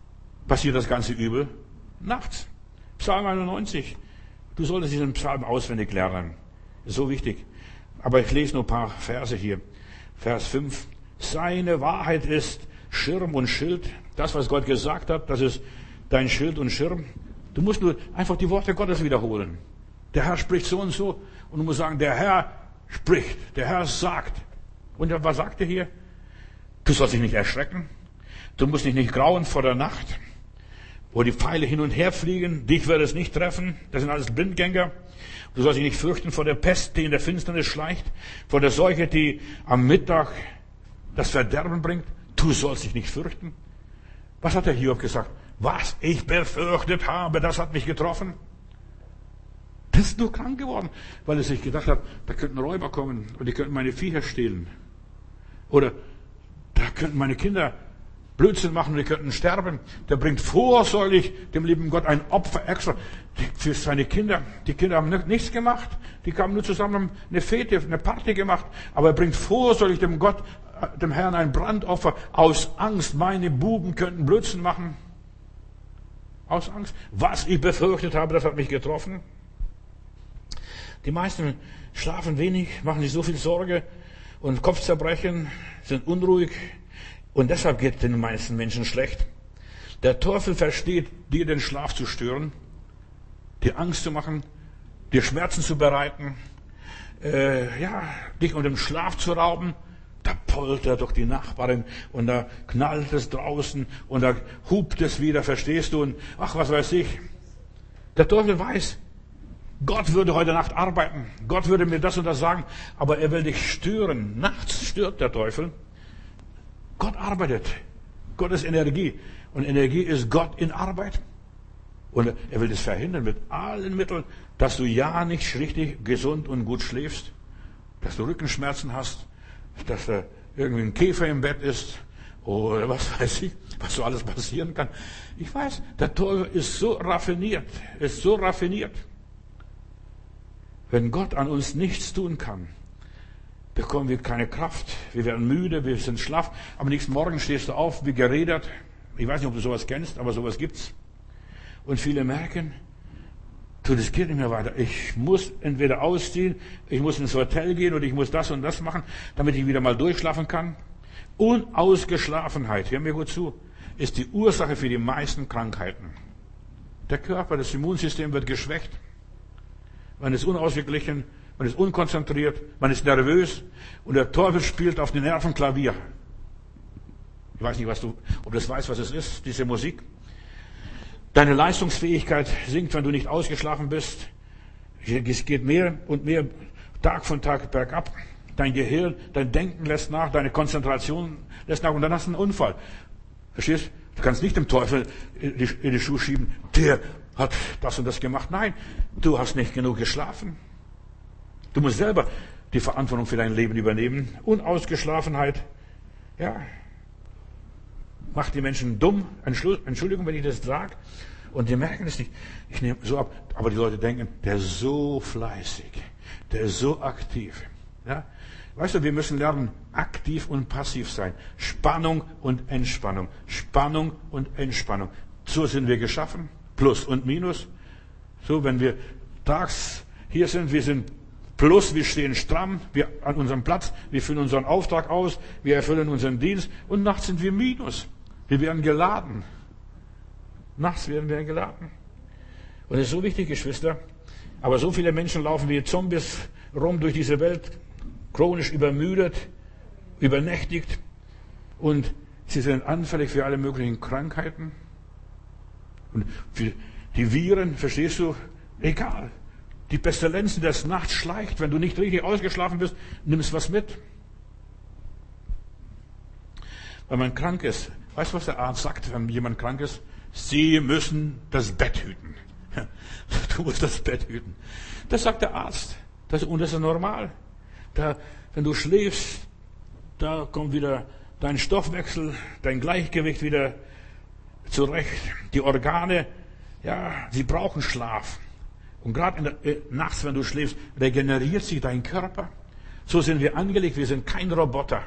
Speaker 1: passiert das ganze Übel. Nachts. Psalm 91. Du solltest diesen Psalm auswendig lernen. So wichtig. Aber ich lese nur ein paar Verse hier. Vers 5. Seine Wahrheit ist Schirm und Schild. Das, was Gott gesagt hat, das ist dein Schild und Schirm. Du musst nur einfach die Worte Gottes wiederholen. Der Herr spricht so und so. Und du musst sagen, der Herr spricht. Der Herr sagt. Und was sagt er hier? Du sollst dich nicht erschrecken. Du musst dich nicht grauen vor der Nacht, wo die Pfeile hin und her fliegen. Dich wird es nicht treffen. Das sind alles Blindgänger. Du sollst dich nicht fürchten vor der Pest, die in der Finsternis schleicht, vor der Seuche, die am Mittag das Verderben bringt. Du sollst dich nicht fürchten. Was hat der Hiob gesagt? Was ich befürchtet habe, das hat mich getroffen. Das ist nur krank geworden, weil er sich gedacht hat, da könnten Räuber kommen und die könnten meine Viecher stehlen. Oder da könnten meine Kinder Blödsinn machen und die könnten sterben. Der bringt vorsorglich dem lieben Gott ein Opfer extra für seine Kinder. Die Kinder haben nichts gemacht. Die kamen nur zusammen, eine Fete, eine Party gemacht. Aber er bringt vorsorglich dem Gott, dem Herrn ein Brandopfer aus Angst. Meine Buben könnten Blödsinn machen. Aus Angst. Was ich befürchtet habe, das hat mich getroffen. Die meisten schlafen wenig, machen sich so viel Sorge und Kopfzerbrechen, sind unruhig und deshalb geht den meisten Menschen schlecht. Der Teufel versteht, dir den Schlaf zu stören, dir Angst zu machen, dir Schmerzen zu bereiten, äh, ja, dich um den Schlaf zu rauben. Da poltert doch die Nachbarin und da knallt es draußen und da hupt es wieder, verstehst du? Und ach, was weiß ich. Der Teufel weiß, Gott würde heute Nacht arbeiten. Gott würde mir das und das sagen. Aber er will dich stören. Nachts stört der Teufel. Gott arbeitet. Gott ist Energie. Und Energie ist Gott in Arbeit. Und er will das verhindern mit allen Mitteln, dass du ja nicht richtig gesund und gut schläfst, dass du Rückenschmerzen hast, dass da irgendwie ein Käfer im Bett ist oder was weiß ich, was so alles passieren kann. Ich weiß, der Teufel ist so raffiniert, ist so raffiniert. Wenn Gott an uns nichts tun kann, bekommen wir keine Kraft. Wir werden müde, wir sind schlaff. Am nächsten Morgen stehst du auf, wie geredet. Ich weiß nicht, ob du sowas kennst, aber sowas gibt's. Und viele merken, du, das geht nicht mehr weiter. Ich muss entweder ausziehen, ich muss ins Hotel gehen oder ich muss das und das machen, damit ich wieder mal durchschlafen kann. Unausgeschlafenheit, hör mir gut zu, ist die Ursache für die meisten Krankheiten. Der Körper, das Immunsystem wird geschwächt man ist unausgeglichen, man ist unkonzentriert, man ist nervös und der Teufel spielt auf den Nerven Klavier. Ich weiß nicht, was du, ob du das weißt, was es ist, diese Musik. Deine Leistungsfähigkeit sinkt, wenn du nicht ausgeschlafen bist. Es geht mehr und mehr Tag von Tag bergab. Dein Gehirn, dein Denken lässt nach, deine Konzentration lässt nach und dann hast du einen Unfall. Verstehst? Du kannst nicht dem Teufel in die, Schuhe schieben, der hat das und das gemacht. Nein, du hast nicht genug geschlafen. Du musst selber die Verantwortung für dein Leben übernehmen. Unausgeschlafenheit, ja, macht die Menschen dumm. Entschuldigung, wenn ich das sage. Und die merken es nicht. Ich nehme so ab. Aber die Leute denken, der ist so fleißig. Der ist so aktiv. Ja? Weißt du, wir müssen lernen, aktiv und passiv sein. Spannung und Entspannung. Spannung und Entspannung. So sind wir geschaffen. Plus und Minus. So, wenn wir tags hier sind, wir sind Plus, wir stehen stramm, wir an unserem Platz, wir führen unseren Auftrag aus, wir erfüllen unseren Dienst und nachts sind wir Minus. Wir werden geladen. Nachts werden wir geladen. Und das ist so wichtig, Geschwister. Aber so viele Menschen laufen wie Zombies rum durch diese Welt, chronisch übermüdet, übernächtigt und sie sind anfällig für alle möglichen Krankheiten. Und für die Viren, verstehst du, egal. Die Pestilenz, die das Nachts schleicht, wenn du nicht richtig ausgeschlafen bist, nimmst was mit. Wenn man krank ist, weißt du, was der Arzt sagt, wenn jemand krank ist? Sie müssen das Bett hüten. Du musst das Bett hüten. Das sagt der Arzt. Das, und das ist normal. Da, wenn du schläfst, da kommt wieder dein Stoffwechsel, dein Gleichgewicht wieder zurecht. Die Organe, ja, sie brauchen Schlaf. Und gerade äh, nachts, wenn du schläfst, regeneriert sich dein Körper. So sind wir angelegt, wir sind kein Roboter.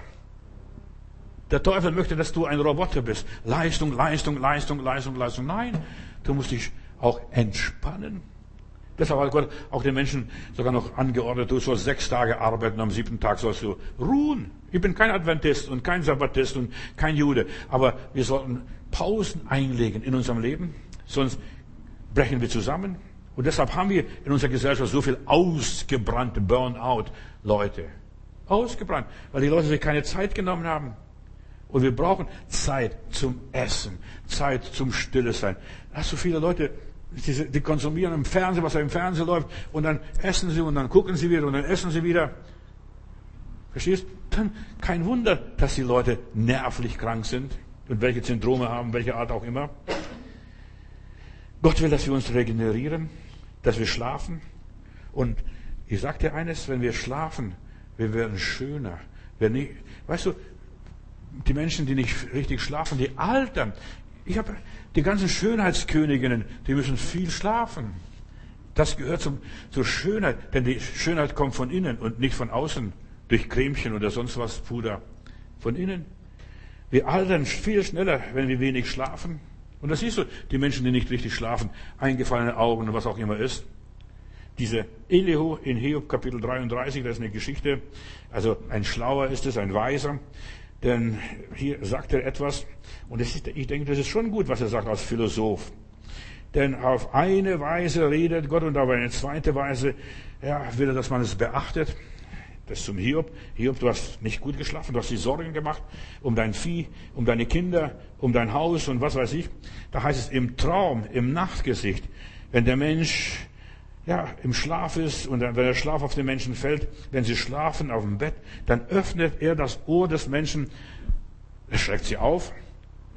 Speaker 1: Der Teufel möchte, dass du ein Roboter bist. Leistung, Leistung, Leistung, Leistung, Leistung. Nein, du musst dich auch entspannen. Deshalb hat Gott auch den Menschen sogar noch angeordnet, du sollst sechs Tage arbeiten, am siebten Tag sollst du ruhen. Ich bin kein Adventist und kein Sabbatist und kein Jude, aber wir sollten Pausen einlegen in unserem Leben, sonst brechen wir zusammen. Und deshalb haben wir in unserer Gesellschaft so viel ausgebrannte Burnout-Leute. Ausgebrannt, weil die Leute sich keine Zeit genommen haben. Und wir brauchen Zeit zum Essen, Zeit zum Stille sein. Hast du viele Leute, die, konsumieren im Fernsehen, was im Fernsehen läuft, und dann essen sie und dann gucken sie wieder und dann essen sie wieder. Verstehst? Dann kein Wunder, dass die Leute nervlich krank sind und welche Syndrome haben, welche Art auch immer. Gott will, dass wir uns regenerieren, dass wir schlafen. Und ich sage dir eines, wenn wir schlafen, wir werden schöner. Wir nicht, weißt du, die Menschen, die nicht richtig schlafen, die altern. Ich habe die ganzen Schönheitsköniginnen, die müssen viel schlafen. Das gehört zum, zur Schönheit, denn die Schönheit kommt von innen und nicht von außen durch Cremchen oder sonst was, Puder. Von innen. Wir altern viel schneller, wenn wir wenig schlafen. Und das siehst du, die Menschen, die nicht richtig schlafen, eingefallene Augen und was auch immer ist. Dieser Elihu in Hiob Kapitel 33, das ist eine Geschichte, also ein Schlauer ist es, ein Weiser, denn hier sagt er etwas, und ist, ich denke, das ist schon gut, was er sagt als Philosoph. Denn auf eine Weise redet Gott und auf eine zweite Weise ja, will er, dass man es beachtet. Das zum Hiob. Hiob, du hast nicht gut geschlafen, du hast dir Sorgen gemacht um dein Vieh, um deine Kinder, um dein Haus und was weiß ich. Da heißt es im Traum, im Nachtgesicht, wenn der Mensch ja, im Schlaf ist und wenn der Schlaf auf den Menschen fällt, wenn sie schlafen auf dem Bett, dann öffnet er das Ohr des Menschen, er schreckt sie auf,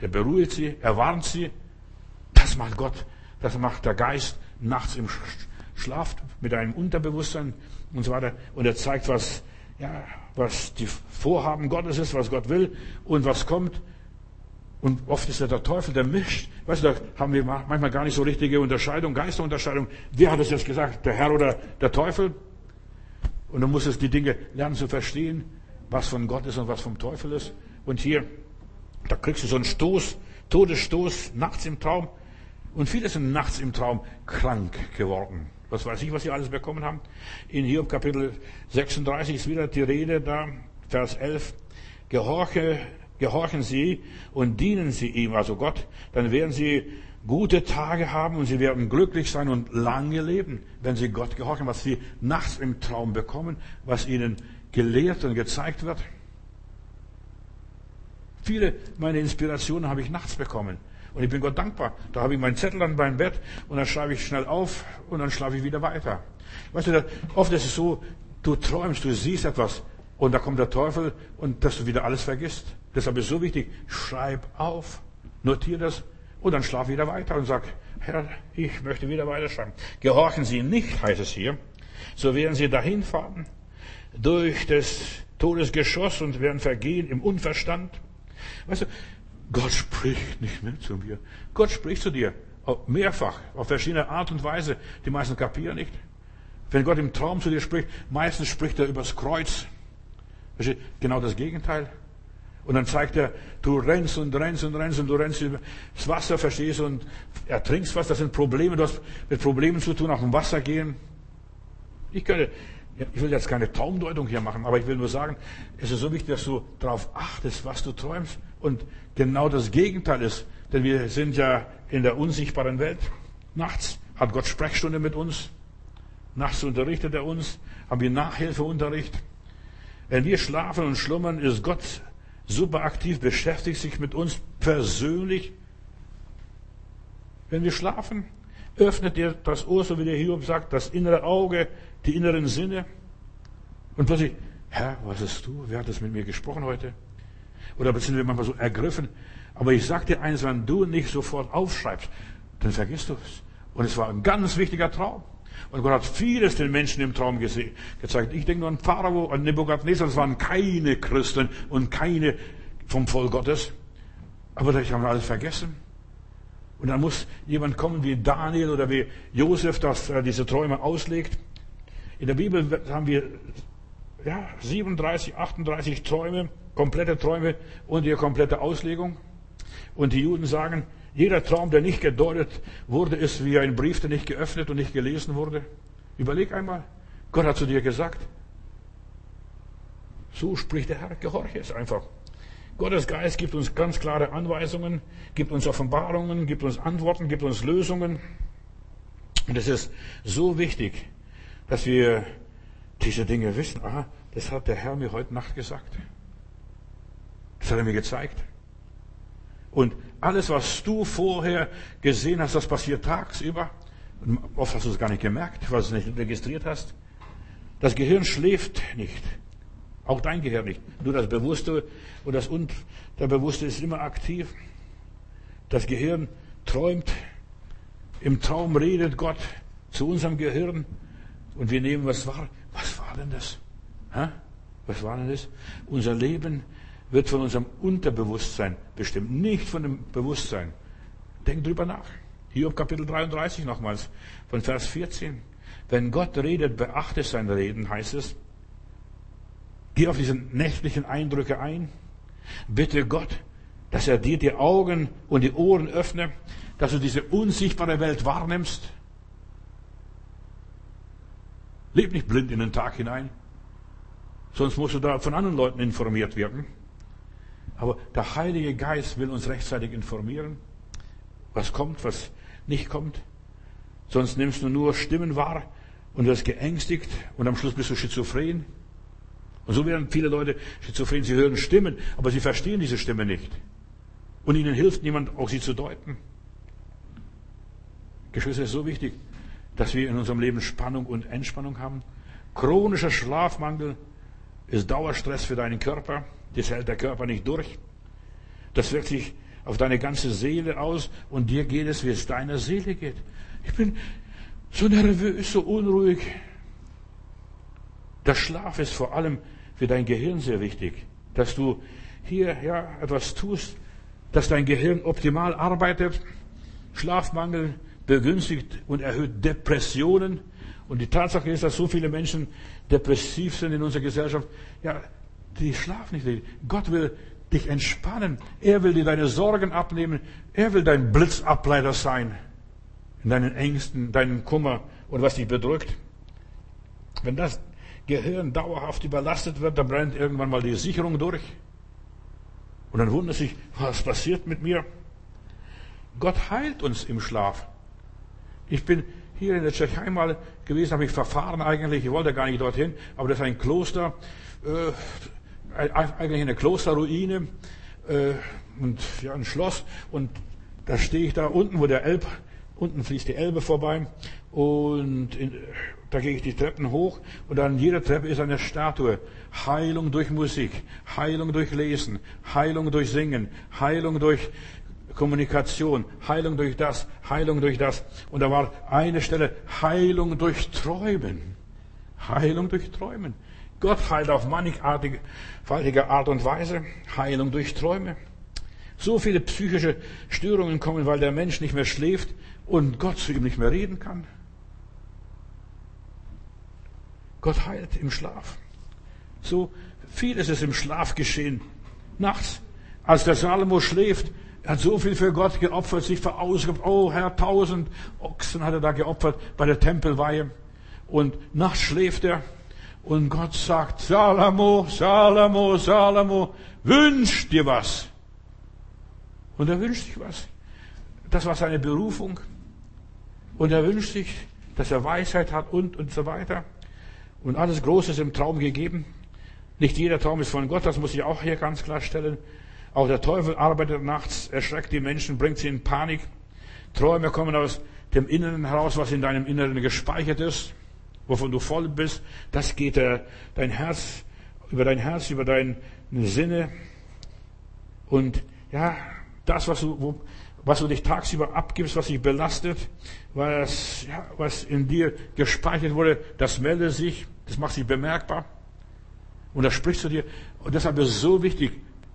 Speaker 1: er beruhigt sie, er warnt sie. Das macht Gott, das macht der Geist nachts im Schlaf mit einem Unterbewusstsein und so weiter. Und er zeigt, was, ja, was die Vorhaben Gottes ist, was Gott will und was kommt. Und oft ist ja der Teufel, der mischt. Weißt du, da haben wir manchmal gar nicht so richtige Unterscheidung, Geisterunterscheidung. Wer hat es jetzt gesagt? Der Herr oder der Teufel? Und du musst es die Dinge lernen zu verstehen, was von Gott ist und was vom Teufel ist. Und hier, da kriegst du so einen Stoß, Todesstoß, nachts im Traum. Und viele sind nachts im Traum krank geworden. Was weiß ich, was sie alles bekommen haben. In Hiob Kapitel 36 ist wieder die Rede da, Vers 11. Gehorche, gehorchen Sie und dienen Sie ihm, also Gott, dann werden Sie gute Tage haben und Sie werden glücklich sein und lange leben, wenn Sie Gott gehorchen, was Sie nachts im Traum bekommen, was Ihnen gelehrt und gezeigt wird. Viele meiner Inspirationen habe ich nachts bekommen. Und ich bin Gott dankbar. Da habe ich meinen Zettel an meinem Bett und dann schreibe ich schnell auf und dann schlafe ich wieder weiter. Weißt du, oft ist es so, du träumst, du siehst etwas und da kommt der Teufel und dass du wieder alles vergisst. Deshalb ist so wichtig, schreib auf, notiere das und dann schlaf wieder weiter und sag, Herr, ich möchte wieder weiterschreiben. Gehorchen Sie nicht, heißt es hier, so werden Sie dahin fahren durch das Todesgeschoss und werden vergehen im Unverstand. Weißt du, Gott spricht nicht mehr zu mir. Gott spricht zu dir. Mehrfach, auf verschiedene Art und Weise. Die meisten kapieren nicht. Wenn Gott im Traum zu dir spricht, meistens spricht er übers Kreuz. Genau das Gegenteil. Und dann zeigt er, du rennst und rennst und rennst und du rennst das Wasser, verstehst du, und ertrinkst was. Das sind Probleme. Du hast mit Problemen zu tun, auf dem Wasser gehen. Ich könnte, ich will jetzt keine Traumdeutung hier machen, aber ich will nur sagen, es ist so wichtig, dass du darauf achtest, was du träumst und genau das Gegenteil ist. Denn wir sind ja in der unsichtbaren Welt. Nachts hat Gott Sprechstunde mit uns. Nachts unterrichtet er uns, haben wir Nachhilfeunterricht. Wenn wir schlafen und schlummern, ist Gott super aktiv, beschäftigt sich mit uns persönlich. Wenn wir schlafen, öffnet er das Ohr, so wie der Hiob sagt, das innere Auge, die inneren Sinne. Und plötzlich, Herr, was ist du? Wer hat das mit mir gesprochen heute? Oder sind wir manchmal so ergriffen? Aber ich sag dir eins, wenn du nicht sofort aufschreibst, dann vergisst du es. Und es war ein ganz wichtiger Traum. Und Gott hat vieles den Menschen im Traum gezeigt. Ich denke nur an Pharao, an Nebuchadnezzar, das waren keine Christen und keine vom Volk Gottes. Aber das haben alles vergessen. Und dann muss jemand kommen wie Daniel oder wie Josef, das diese Träume auslegt. In der Bibel haben wir ja, 37, 38 Träume, komplette Träume und ihre komplette Auslegung. Und die Juden sagen, jeder Traum, der nicht gedeutet wurde, ist wie ein Brief, der nicht geöffnet und nicht gelesen wurde. Überleg einmal, Gott hat zu dir gesagt, so spricht der Herr, gehorche es einfach. Gottes Geist gibt uns ganz klare Anweisungen, gibt uns Offenbarungen, gibt uns Antworten, gibt uns Lösungen. Und es ist so wichtig, dass wir diese Dinge wissen. Aha, das hat der Herr mir heute Nacht gesagt. Das hat er mir gezeigt. Und alles, was du vorher gesehen hast, das passiert tagsüber. Oft hast du es gar nicht gemerkt, weil du es nicht registriert hast. Das Gehirn schläft nicht. Auch dein Gehirn nicht. Nur das Bewusste und das Unterbewusste ist immer aktiv. Das Gehirn träumt. Im Traum redet Gott zu unserem Gehirn. Und wir nehmen, was war, was war denn das? Was war denn das? Unser Leben wird von unserem Unterbewusstsein bestimmt, nicht von dem Bewusstsein. Denk drüber nach. Hiob Kapitel 33 nochmals, von Vers 14. Wenn Gott redet, beachte sein Reden, heißt es. Geh auf diese nächtlichen Eindrücke ein. Bitte Gott, dass er dir die Augen und die Ohren öffne, dass du diese unsichtbare Welt wahrnimmst. Leb nicht blind in den Tag hinein. Sonst musst du da von anderen Leuten informiert werden. Aber der Heilige Geist will uns rechtzeitig informieren, was kommt, was nicht kommt. Sonst nimmst du nur Stimmen wahr und wirst geängstigt und am Schluss bist du schizophren. Und so werden viele Leute schizophren. Sie hören Stimmen, aber sie verstehen diese Stimme nicht. Und ihnen hilft niemand, auch sie zu deuten. Geschwister, es ist so wichtig, dass wir in unserem Leben Spannung und Entspannung haben. Chronischer Schlafmangel ist Dauerstress für deinen Körper. Das hält der Körper nicht durch. Das wirkt sich auf deine ganze Seele aus und dir geht es, wie es deiner Seele geht. Ich bin so nervös, so unruhig. Der Schlaf ist vor allem für dein Gehirn sehr wichtig, dass du hier ja etwas tust, dass dein Gehirn optimal arbeitet. Schlafmangel begünstigt und erhöht Depressionen. Und die Tatsache ist, dass so viele Menschen depressiv sind in unserer Gesellschaft. Ja, die schlafen nicht. Gott will dich entspannen. Er will dir deine Sorgen abnehmen. Er will dein Blitzableiter sein. In deinen Ängsten, deinen Kummer und was dich bedrückt. Wenn das Gehirn dauerhaft überlastet wird, dann brennt irgendwann mal die Sicherung durch. Und dann wundert sich, was passiert mit mir? Gott heilt uns im Schlaf. Ich bin hier in der Tschechei mal gewesen, habe ich verfahren eigentlich, ich wollte gar nicht dorthin, aber das ist ein Kloster, äh, eigentlich eine Klosterruine äh, und ja, ein Schloss und da stehe ich da unten, wo der Elb, unten fließt die Elbe vorbei und in, da gehe ich die Treppen hoch und an jeder Treppe ist eine Statue. Heilung durch Musik, Heilung durch Lesen, Heilung durch Singen, Heilung durch Kommunikation, Heilung durch das, Heilung durch das. Und da war eine Stelle, Heilung durch Träumen. Heilung durch Träumen. Gott heilt auf mannigfaltige Art und Weise. Heilung durch Träume. So viele psychische Störungen kommen, weil der Mensch nicht mehr schläft und Gott zu ihm nicht mehr reden kann. Gott heilt im Schlaf. So viel ist es im Schlaf geschehen. Nachts, als der Salomo schläft, er hat so viel für Gott geopfert, sich verausgabt. Oh Herr, tausend Ochsen hat er da geopfert bei der Tempelweihe. Und nachts schläft er. Und Gott sagt, Salomo, Salomo, Salomo, wünsch dir was. Und er wünscht sich was. Das war seine Berufung. Und er wünscht sich, dass er Weisheit hat und, und so weiter. Und alles Große ist im Traum gegeben. Nicht jeder Traum ist von Gott, das muss ich auch hier ganz klar stellen. Auch der Teufel arbeitet nachts, erschreckt die Menschen, bringt sie in Panik. Träume kommen aus dem Inneren heraus, was in deinem Inneren gespeichert ist, wovon du voll bist. Das geht äh, dein Herz, über dein Herz, über deine Sinne. Und ja, das, was du, wo, was du dich tagsüber abgibst, was dich belastet, was, ja, was in dir gespeichert wurde, das meldet sich, das macht sich bemerkbar. Und das sprichst du dir. Und deshalb ist es so wichtig,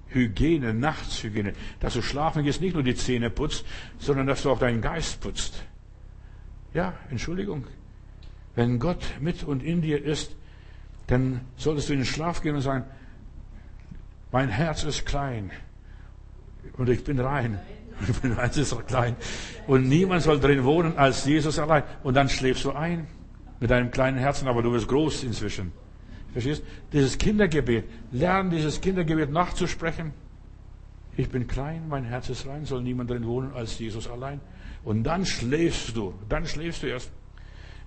Speaker 1: Hygiene, Nachtshygiene, dass du schlafen gehst, nicht nur die Zähne putzt, sondern dass du auch deinen Geist putzt. Ja, Entschuldigung. Wenn Gott mit und in dir ist, dann solltest du in den Schlaf gehen und sagen, mein Herz ist klein und ich bin rein. Mein Herz ist klein. Und niemand soll drin wohnen als Jesus allein. Und dann schläfst du ein mit deinem kleinen Herzen, aber du wirst groß inzwischen. Verstehst? Dieses Kindergebet. Lernen, dieses Kindergebet nachzusprechen. Ich bin klein, mein Herz ist rein, soll niemand drin wohnen als Jesus allein. Und dann schläfst du. Dann schläfst du erst.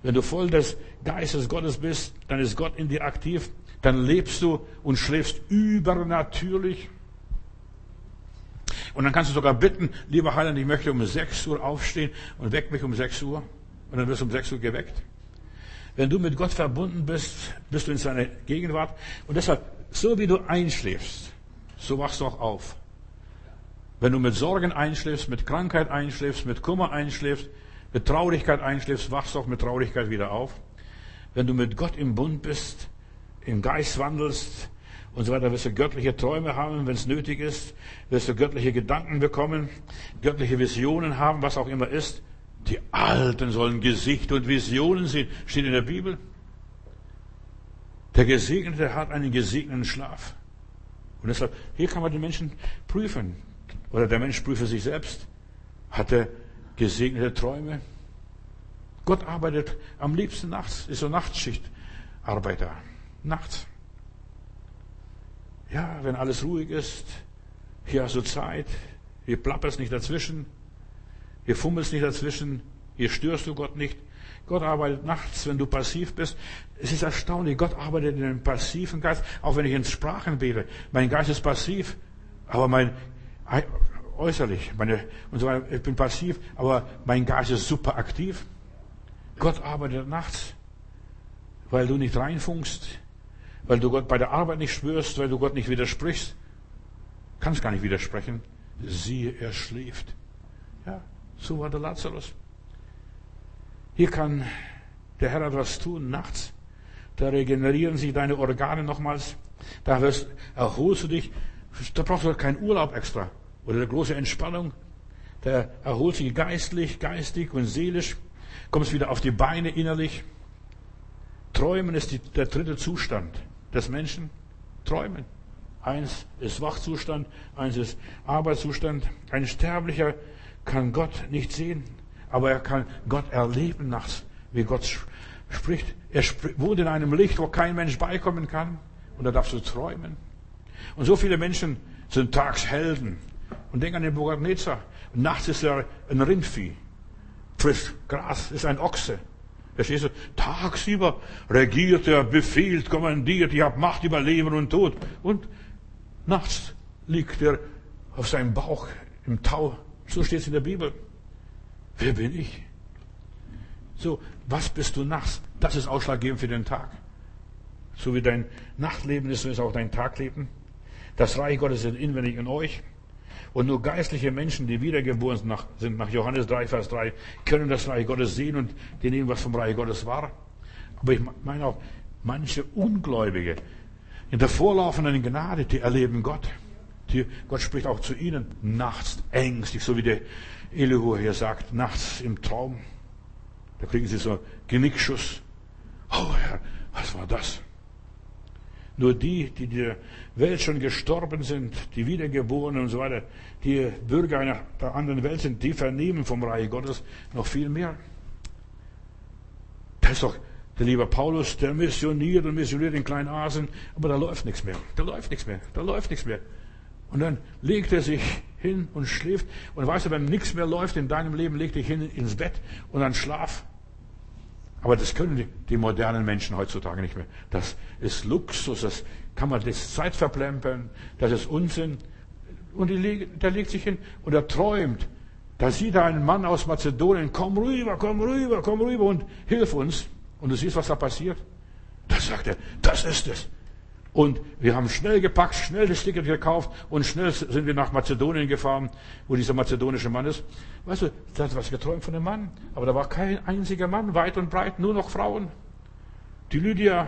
Speaker 1: Wenn du voll des Geistes Gottes bist, dann ist Gott in dir aktiv. Dann lebst du und schläfst übernatürlich. Und dann kannst du sogar bitten, lieber Heiland, ich möchte um 6 Uhr aufstehen und weck mich um 6 Uhr. Und dann wirst du um 6 Uhr geweckt. Wenn du mit Gott verbunden bist, bist du in seiner Gegenwart. Und deshalb, so wie du einschläfst, so wachst du auch auf. Wenn du mit Sorgen einschläfst, mit Krankheit einschläfst, mit Kummer einschläfst, mit Traurigkeit einschläfst, wachst auch mit Traurigkeit wieder auf. Wenn du mit Gott im Bund bist, im Geist wandelst und so weiter, wirst du göttliche Träume haben, wenn es nötig ist, wirst du göttliche Gedanken bekommen, göttliche Visionen haben, was auch immer ist. Die Alten sollen Gesicht und Visionen sehen. Steht in der Bibel. Der Gesegnete hat einen gesegneten Schlaf. Und deshalb, hier kann man den Menschen prüfen. Oder der Mensch prüfe sich selbst. Hat er gesegnete Träume? Gott arbeitet am liebsten nachts, ist so Nachtschicht. Arbeiter. Nachts. Ja, wenn alles ruhig ist, hier hast du Zeit, hier plapperst nicht dazwischen, hier fummelst nicht dazwischen, hier störst du Gott nicht. Gott arbeitet nachts, wenn du passiv bist. Es ist erstaunlich, Gott arbeitet in einem passiven Geist, auch wenn ich in Sprachen bete. Mein Geist ist passiv, aber mein äußerlich, meine, und so ich bin passiv, aber mein Geist ist super aktiv. Gott arbeitet nachts, weil du nicht reinfunkst, weil du Gott bei der Arbeit nicht spürst, weil du Gott nicht widersprichst. Kannst gar nicht widersprechen. Siehe, er schläft. Ja, so war der Lazarus. Hier kann der Herr etwas tun nachts. Da regenerieren sich deine Organe nochmals. Da wirst, erholst du dich. Da brauchst du keinen Urlaub extra oder eine große Entspannung. Da erholt sich geistlich, geistig und seelisch. Kommst wieder auf die Beine innerlich. Träumen ist die, der dritte Zustand des Menschen. Träumen. Eins ist Wachzustand, eins ist Arbeitszustand. Ein Sterblicher kann Gott nicht sehen, aber er kann Gott erleben nachts, wie Gott spricht. Er wohnt in einem Licht, wo kein Mensch beikommen kann. Und da darfst du träumen. Und so viele Menschen sind Tagshelden und denken an den Bogardnezar. Nachts ist er ein Rindvieh. Frisst Gras, ist ein Ochse. Verstehst du? Tagsüber regiert er, befiehlt, kommandiert, ich habe Macht über Leben und Tod. Und nachts liegt er auf seinem Bauch im Tau. So steht es in der Bibel. Wer bin ich? So, was bist du nachts? Das ist ausschlaggebend für den Tag. So wie dein Nachtleben ist, so ist auch dein Tagleben. Das Reich Gottes ist inwendig in euch. Und nur geistliche Menschen, die wiedergeboren sind nach Johannes 3, Vers 3, können das Reich Gottes sehen und denen was vom Reich Gottes war. Aber ich meine auch, manche Ungläubige in der vorlaufenden Gnade, die erleben Gott. Die, Gott spricht auch zu ihnen nachts ängstlich, so wie der Elihu hier sagt, nachts im Traum. Da kriegen sie so Genickschuss. Oh Herr, was war das? Nur die, die der Welt schon gestorben sind, die Wiedergeborenen und so weiter, die Bürger einer der anderen Welt sind, die vernehmen vom Reich Gottes noch viel mehr. Das ist doch der liebe Paulus, der missioniert und missioniert in Kleinasien, aber da läuft nichts mehr. Da läuft nichts mehr. Da läuft nichts mehr. Und dann legt er sich hin und schläft. Und weißt du, wenn nichts mehr läuft in deinem Leben, leg dich hin ins Bett und dann schlaf. Aber das können die, die, modernen Menschen heutzutage nicht mehr. Das ist Luxus, das kann man das Zeit verplempern, das ist Unsinn. Und der legt sich hin und er träumt. Da sieht er einen Mann aus Mazedonien, komm rüber, komm rüber, komm rüber und hilf uns. Und du siehst, was da passiert. Da sagt er, das ist es. Und wir haben schnell gepackt, schnell das Ticket gekauft und schnell sind wir nach Mazedonien gefahren, wo dieser mazedonische Mann ist. Weißt du, da hat was geträumt von dem Mann. Aber da war kein einziger Mann, weit und breit, nur noch Frauen. Die Lydia,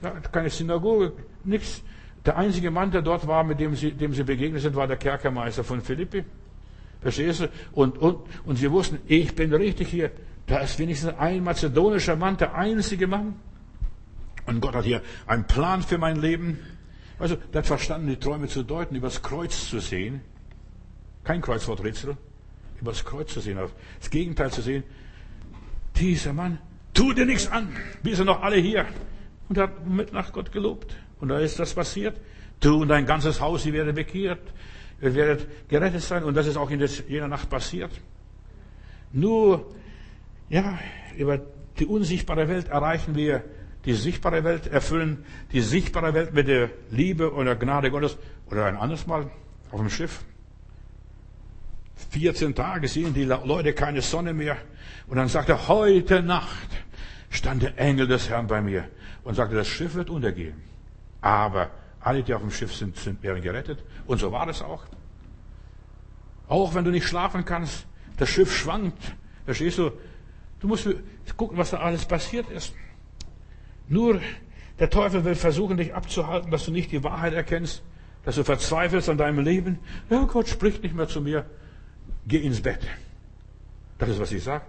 Speaker 1: ja, keine Synagoge, nichts. Der einzige Mann, der dort war, mit dem sie, dem sie begegnet sind, war der Kerkermeister von Philippi. Verstehst du? Und, und, und sie wussten, ich bin richtig hier. Da ist wenigstens ein mazedonischer Mann, der einzige Mann. Und Gott hat hier einen Plan für mein Leben. Also, der hat verstanden, die Träume zu deuten, übers Kreuz zu sehen. Kein Kreuzworträtsel. Übers Kreuz zu sehen, das Gegenteil zu sehen. Dieser Mann, tu dir nichts an. Wir sind noch alle hier. Und er hat mit nach Gott gelobt. Und da ist das passiert. Du und dein ganzes Haus, ihr werdet bekehrt. Ihr werdet gerettet sein. Und das ist auch in jener Nacht passiert. Nur, ja, über die unsichtbare Welt erreichen wir die sichtbare Welt erfüllen, die sichtbare Welt mit der Liebe und der Gnade Gottes. Oder ein anderes Mal auf dem Schiff. 14 Tage sehen die Leute keine Sonne mehr. Und dann sagt er, heute Nacht stand der Engel des Herrn bei mir und sagte, das Schiff wird untergehen. Aber alle, die auf dem Schiff sind, sind werden gerettet. Und so war es auch. Auch wenn du nicht schlafen kannst, das Schiff schwankt. Verstehst du? Du musst gucken, was da alles passiert ist. Nur der Teufel will versuchen, dich abzuhalten, dass du nicht die Wahrheit erkennst, dass du verzweifelst an deinem Leben. Ja, Gott spricht nicht mehr zu mir. Geh ins Bett. Das ist, was ich sage.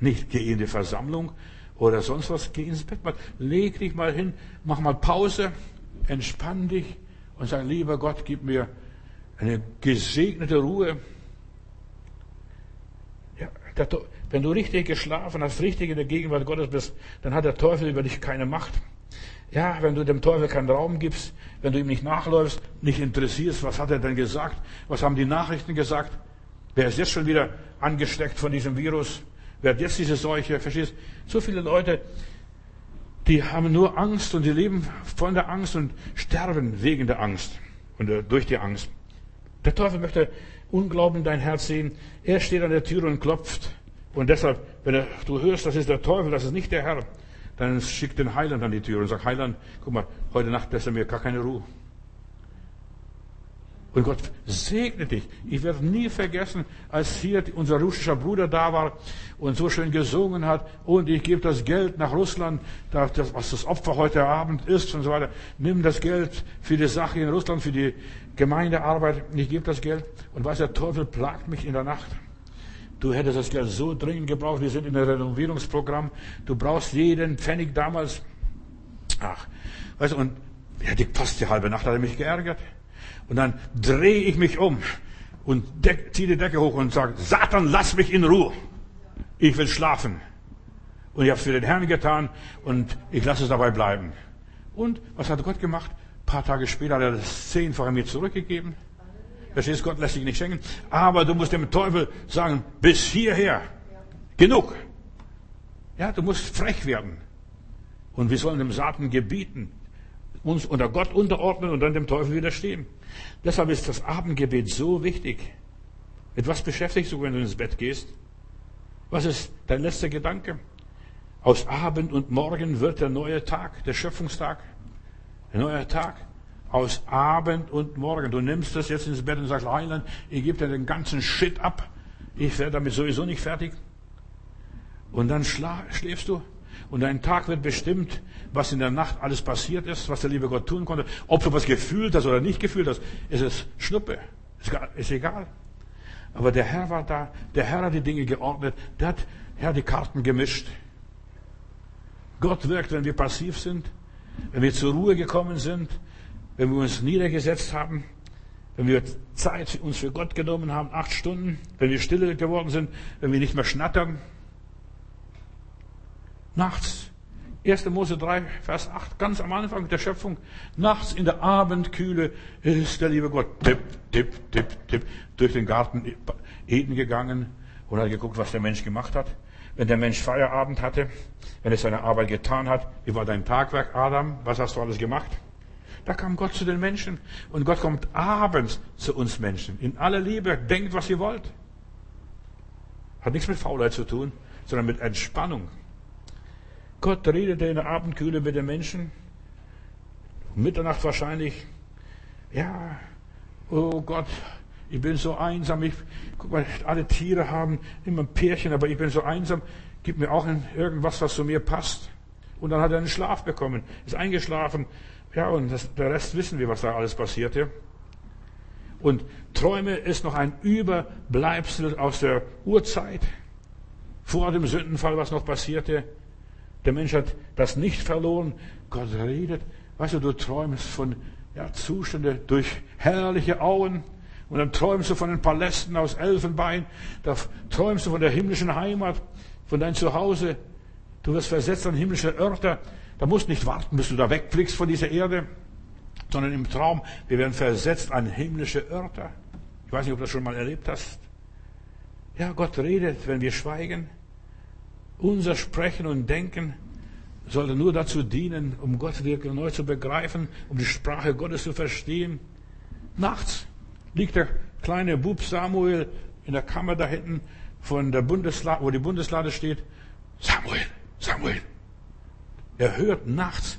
Speaker 1: Nicht geh in die Versammlung oder sonst was. Geh ins Bett. Leg dich mal hin, mach mal Pause, entspann dich und sag, lieber Gott, gib mir eine gesegnete Ruhe. Ja, wenn du richtig geschlafen hast, richtig in der Gegenwart Gottes bist, dann hat der Teufel über dich keine Macht. Ja, wenn du dem Teufel keinen Raum gibst, wenn du ihm nicht nachläufst, nicht interessierst, was hat er denn gesagt? Was haben die Nachrichten gesagt? Wer ist jetzt schon wieder angesteckt von diesem Virus? Wer hat jetzt diese Seuche? Verstehst? So viele Leute, die haben nur Angst und die leben von der Angst und sterben wegen der Angst und äh, durch die Angst. Der Teufel möchte Unglauben in dein Herz sehen. Er steht an der Tür und klopft. Und deshalb, wenn du hörst, das ist der Teufel, das ist nicht der Herr, dann schickt den Heiland an die Tür und sagt, Heiland, guck mal, heute Nacht lässt er mir gar keine Ruhe. Und Gott segne dich. Ich werde nie vergessen, als hier unser russischer Bruder da war und so schön gesungen hat und ich gebe das Geld nach Russland, was das Opfer heute Abend ist und so weiter. Nimm das Geld für die Sache in Russland, für die Gemeindearbeit. Ich gebe das Geld und weiß, der Teufel plagt mich in der Nacht. Du hättest das Geld so dringend gebraucht. Wir sind in einem Renovierungsprogramm. Du brauchst jeden Pfennig damals. Ach, weißt du, und ja, die fast die halbe Nacht hat er mich geärgert. Und dann drehe ich mich um und ziehe die Decke hoch und sage, Satan, lass mich in Ruhe. Ich will schlafen. Und ich habe es für den Herrn getan und ich lasse es dabei bleiben. Und was hat Gott gemacht? Ein paar Tage später hat er das zehnfache mir zurückgegeben. Verstehst Gott lässt sich nicht schenken. Aber du musst dem Teufel sagen, bis hierher. Genug. Ja, du musst frech werden. Und wir sollen dem Satan gebieten, uns unter Gott unterordnen und dann dem Teufel widerstehen. Deshalb ist das Abendgebet so wichtig. Mit was beschäftigst du, wenn du ins Bett gehst? Was ist dein letzter Gedanke? Aus Abend und Morgen wird der neue Tag, der Schöpfungstag. Der neue Tag. Aus Abend und Morgen. Du nimmst das jetzt ins Bett und sagst, Heiland, ich gebe dir den ganzen Shit ab. Ich werde damit sowieso nicht fertig. Und dann schläfst du. Und dein Tag wird bestimmt, was in der Nacht alles passiert ist, was der liebe Gott tun konnte. Ob du was gefühlt hast oder nicht gefühlt hast, ist es Schnuppe. Ist egal. Aber der Herr war da. Der Herr hat die Dinge geordnet. Der hat, der die Karten gemischt. Gott wirkt, wenn wir passiv sind, wenn wir zur Ruhe gekommen sind, wenn wir uns niedergesetzt haben, wenn wir Zeit uns für Gott genommen haben, acht Stunden, wenn wir stille geworden sind, wenn wir nicht mehr schnattern. Nachts, 1. Mose 3, Vers 8, ganz am Anfang der Schöpfung, nachts in der Abendkühle ist der liebe Gott tipp, tipp, tipp, tipp durch den Garten Eden gegangen und hat geguckt, was der Mensch gemacht hat. Wenn der Mensch Feierabend hatte, wenn er seine Arbeit getan hat, wie war dein Tagwerk, Adam? Was hast du alles gemacht? Da kam Gott zu den Menschen. Und Gott kommt abends zu uns Menschen. In aller Liebe. Denkt, was ihr wollt. Hat nichts mit Faulheit zu tun, sondern mit Entspannung. Gott redete in der Abendkühle mit den Menschen. Mitternacht wahrscheinlich. Ja, oh Gott, ich bin so einsam. Ich, guck mal, alle Tiere haben immer ein Pärchen, aber ich bin so einsam. Gib mir auch irgendwas, was zu mir passt. Und dann hat er einen Schlaf bekommen, ist eingeschlafen, ja, und das, der Rest wissen wir, was da alles passierte. Und Träume ist noch ein Überbleibsel aus der Urzeit, vor dem Sündenfall, was noch passierte. Der Mensch hat das nicht verloren. Gott redet. Weißt du, du träumst von ja, Zustände durch herrliche Auen. Und dann träumst du von den Palästen aus Elfenbein. Da träumst du von der himmlischen Heimat, von deinem Zuhause. Du wirst versetzt an himmlische Örter. Da musst nicht warten, bis du da wegfliegst von dieser Erde, sondern im Traum, wir werden versetzt an himmlische Örter. Ich weiß nicht, ob du das schon mal erlebt hast. Ja, Gott redet, wenn wir schweigen. Unser Sprechen und Denken sollte nur dazu dienen, um Gott wirklich neu zu begreifen, um die Sprache Gottes zu verstehen. Nachts liegt der kleine Bub Samuel in der Kammer da hinten von der Bundeslade, wo die Bundeslade steht. Samuel, Samuel, er hört nachts,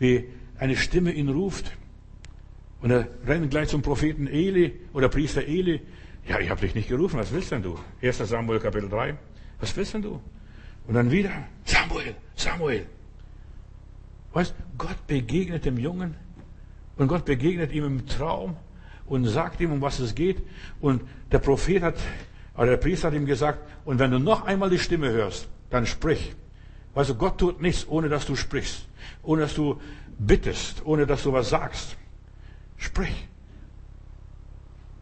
Speaker 1: wie eine Stimme ihn ruft. Und er rennt gleich zum Propheten Eli oder Priester Eli. Ja, ich habe dich nicht gerufen, was willst denn du? 1. Samuel Kapitel 3. Was willst denn du? Und dann wieder, Samuel, Samuel. Weißt, Gott begegnet dem Jungen und Gott begegnet ihm im Traum und sagt ihm, um was es geht. Und der Prophet hat, oder der Priester hat ihm gesagt, und wenn du noch einmal die Stimme hörst, dann sprich. Also Gott tut nichts, ohne dass du sprichst, ohne dass du bittest, ohne dass du was sagst. Sprich.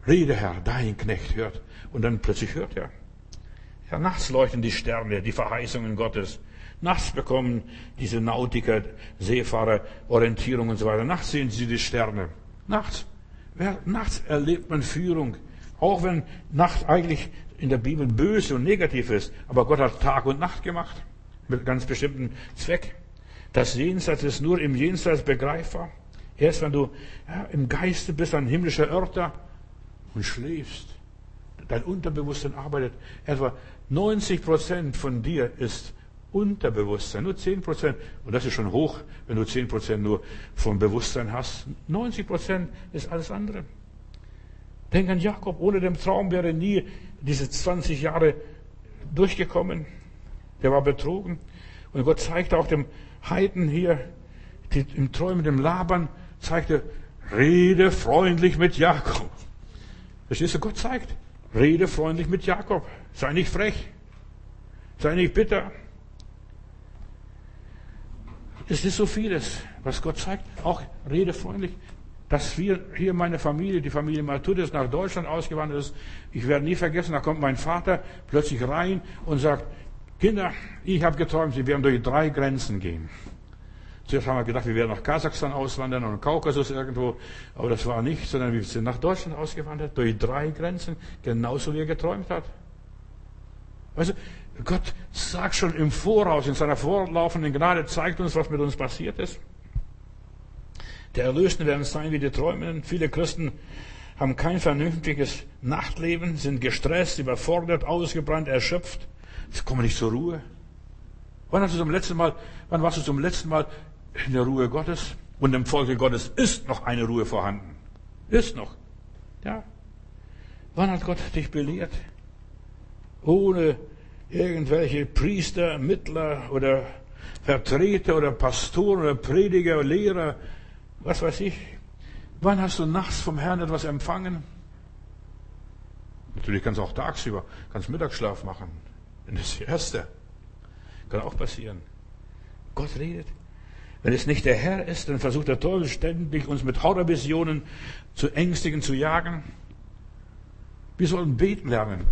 Speaker 1: Rede, Herr, dein Knecht hört. Und dann plötzlich hört er. Ja, nachts leuchten die Sterne, die Verheißungen Gottes. Nachts bekommen diese Nautiker, Seefahrer Orientierung und so weiter. Nachts sehen sie die Sterne. Nachts. Nachts erlebt man Führung. Auch wenn Nacht eigentlich in der Bibel böse und negativ ist. Aber Gott hat Tag und Nacht gemacht. Mit ganz bestimmten Zweck. Das Jenseits ist nur im Jenseits begreifbar. Erst wenn du ja, im Geiste bist, ein himmlischer Örter und schläfst. Dein Unterbewusstsein arbeitet. Etwa 90 Prozent von dir ist Unterbewusstsein. Nur 10 Prozent. Und das ist schon hoch, wenn du 10 Prozent nur vom Bewusstsein hast. 90 Prozent ist alles andere. Denk an Jakob. Ohne den Traum wäre nie diese 20 Jahre durchgekommen. Der war betrogen. Und Gott zeigt auch dem Heiden hier, die, im Träumen, dem Labern, zeigte, rede freundlich mit Jakob. Verstehst du? Gott zeigt, rede freundlich mit Jakob. Sei nicht frech. Sei nicht bitter. Es ist so vieles, was Gott zeigt. Auch rede freundlich. Dass wir hier meine Familie, die Familie Matthäus nach Deutschland ausgewandert ist, ich werde nie vergessen, da kommt mein Vater plötzlich rein und sagt, Kinder, ich habe geträumt, sie werden durch drei Grenzen gehen. Zuerst haben wir gedacht, wir werden nach Kasachstan auswandern und Kaukasus irgendwo, aber das war nicht, sondern wir sind nach Deutschland ausgewandert, durch drei Grenzen, genauso wie er geträumt hat. Also, Gott sagt schon im Voraus, in seiner vorlaufenden Gnade, zeigt uns, was mit uns passiert ist. Der Erlösten werden sein wie die Träumenden. Viele Christen haben kein vernünftiges Nachtleben, sind gestresst, überfordert, ausgebrannt, erschöpft. Sie kommen nicht zur Ruhe. Wann hast du zum letzten Mal, wann warst du zum letzten Mal in der Ruhe Gottes? Und im Volke Gottes ist noch eine Ruhe vorhanden. Ist noch. Ja. Wann hat Gott dich belehrt? Ohne irgendwelche Priester, Mittler oder Vertreter oder Pastoren oder Prediger Lehrer, was weiß ich. Wann hast du nachts vom Herrn etwas empfangen? Natürlich kannst du auch tagsüber, kannst Mittagsschlaf machen. Das das Erste. Kann auch passieren. Gott redet. Wenn es nicht der Herr ist, dann versucht der Teufel ständig, uns mit Horrorvisionen zu ängstigen, zu jagen. Wir sollen beten lernen.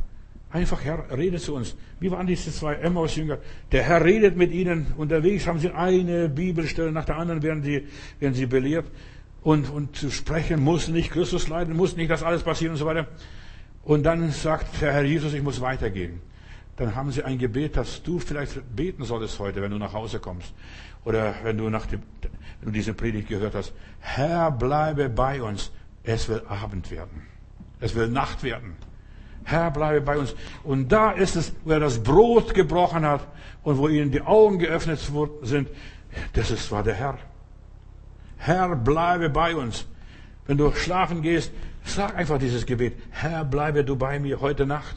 Speaker 1: Einfach, Herr, rede zu uns. Wie waren diese zwei Emmaus-Jünger? Der Herr redet mit ihnen. Unterwegs haben sie eine Bibelstelle nach der anderen, werden sie, werden sie belehrt. Und, und zu sprechen muss nicht Christus leiden, muss nicht das alles passieren und so weiter. Und dann sagt der Herr Jesus, ich muss weitergehen. Dann haben sie ein Gebet, das du vielleicht beten solltest heute, wenn du nach Hause kommst. Oder wenn du, nach dem, wenn du diese Predigt gehört hast. Herr, bleibe bei uns. Es will Abend werden. Es will Nacht werden. Herr, bleibe bei uns. Und da ist es, wo er das Brot gebrochen hat und wo ihnen die Augen geöffnet sind. Das ist, war der Herr. Herr, bleibe bei uns. Wenn du schlafen gehst, sag einfach dieses Gebet. Herr, bleibe du bei mir heute Nacht.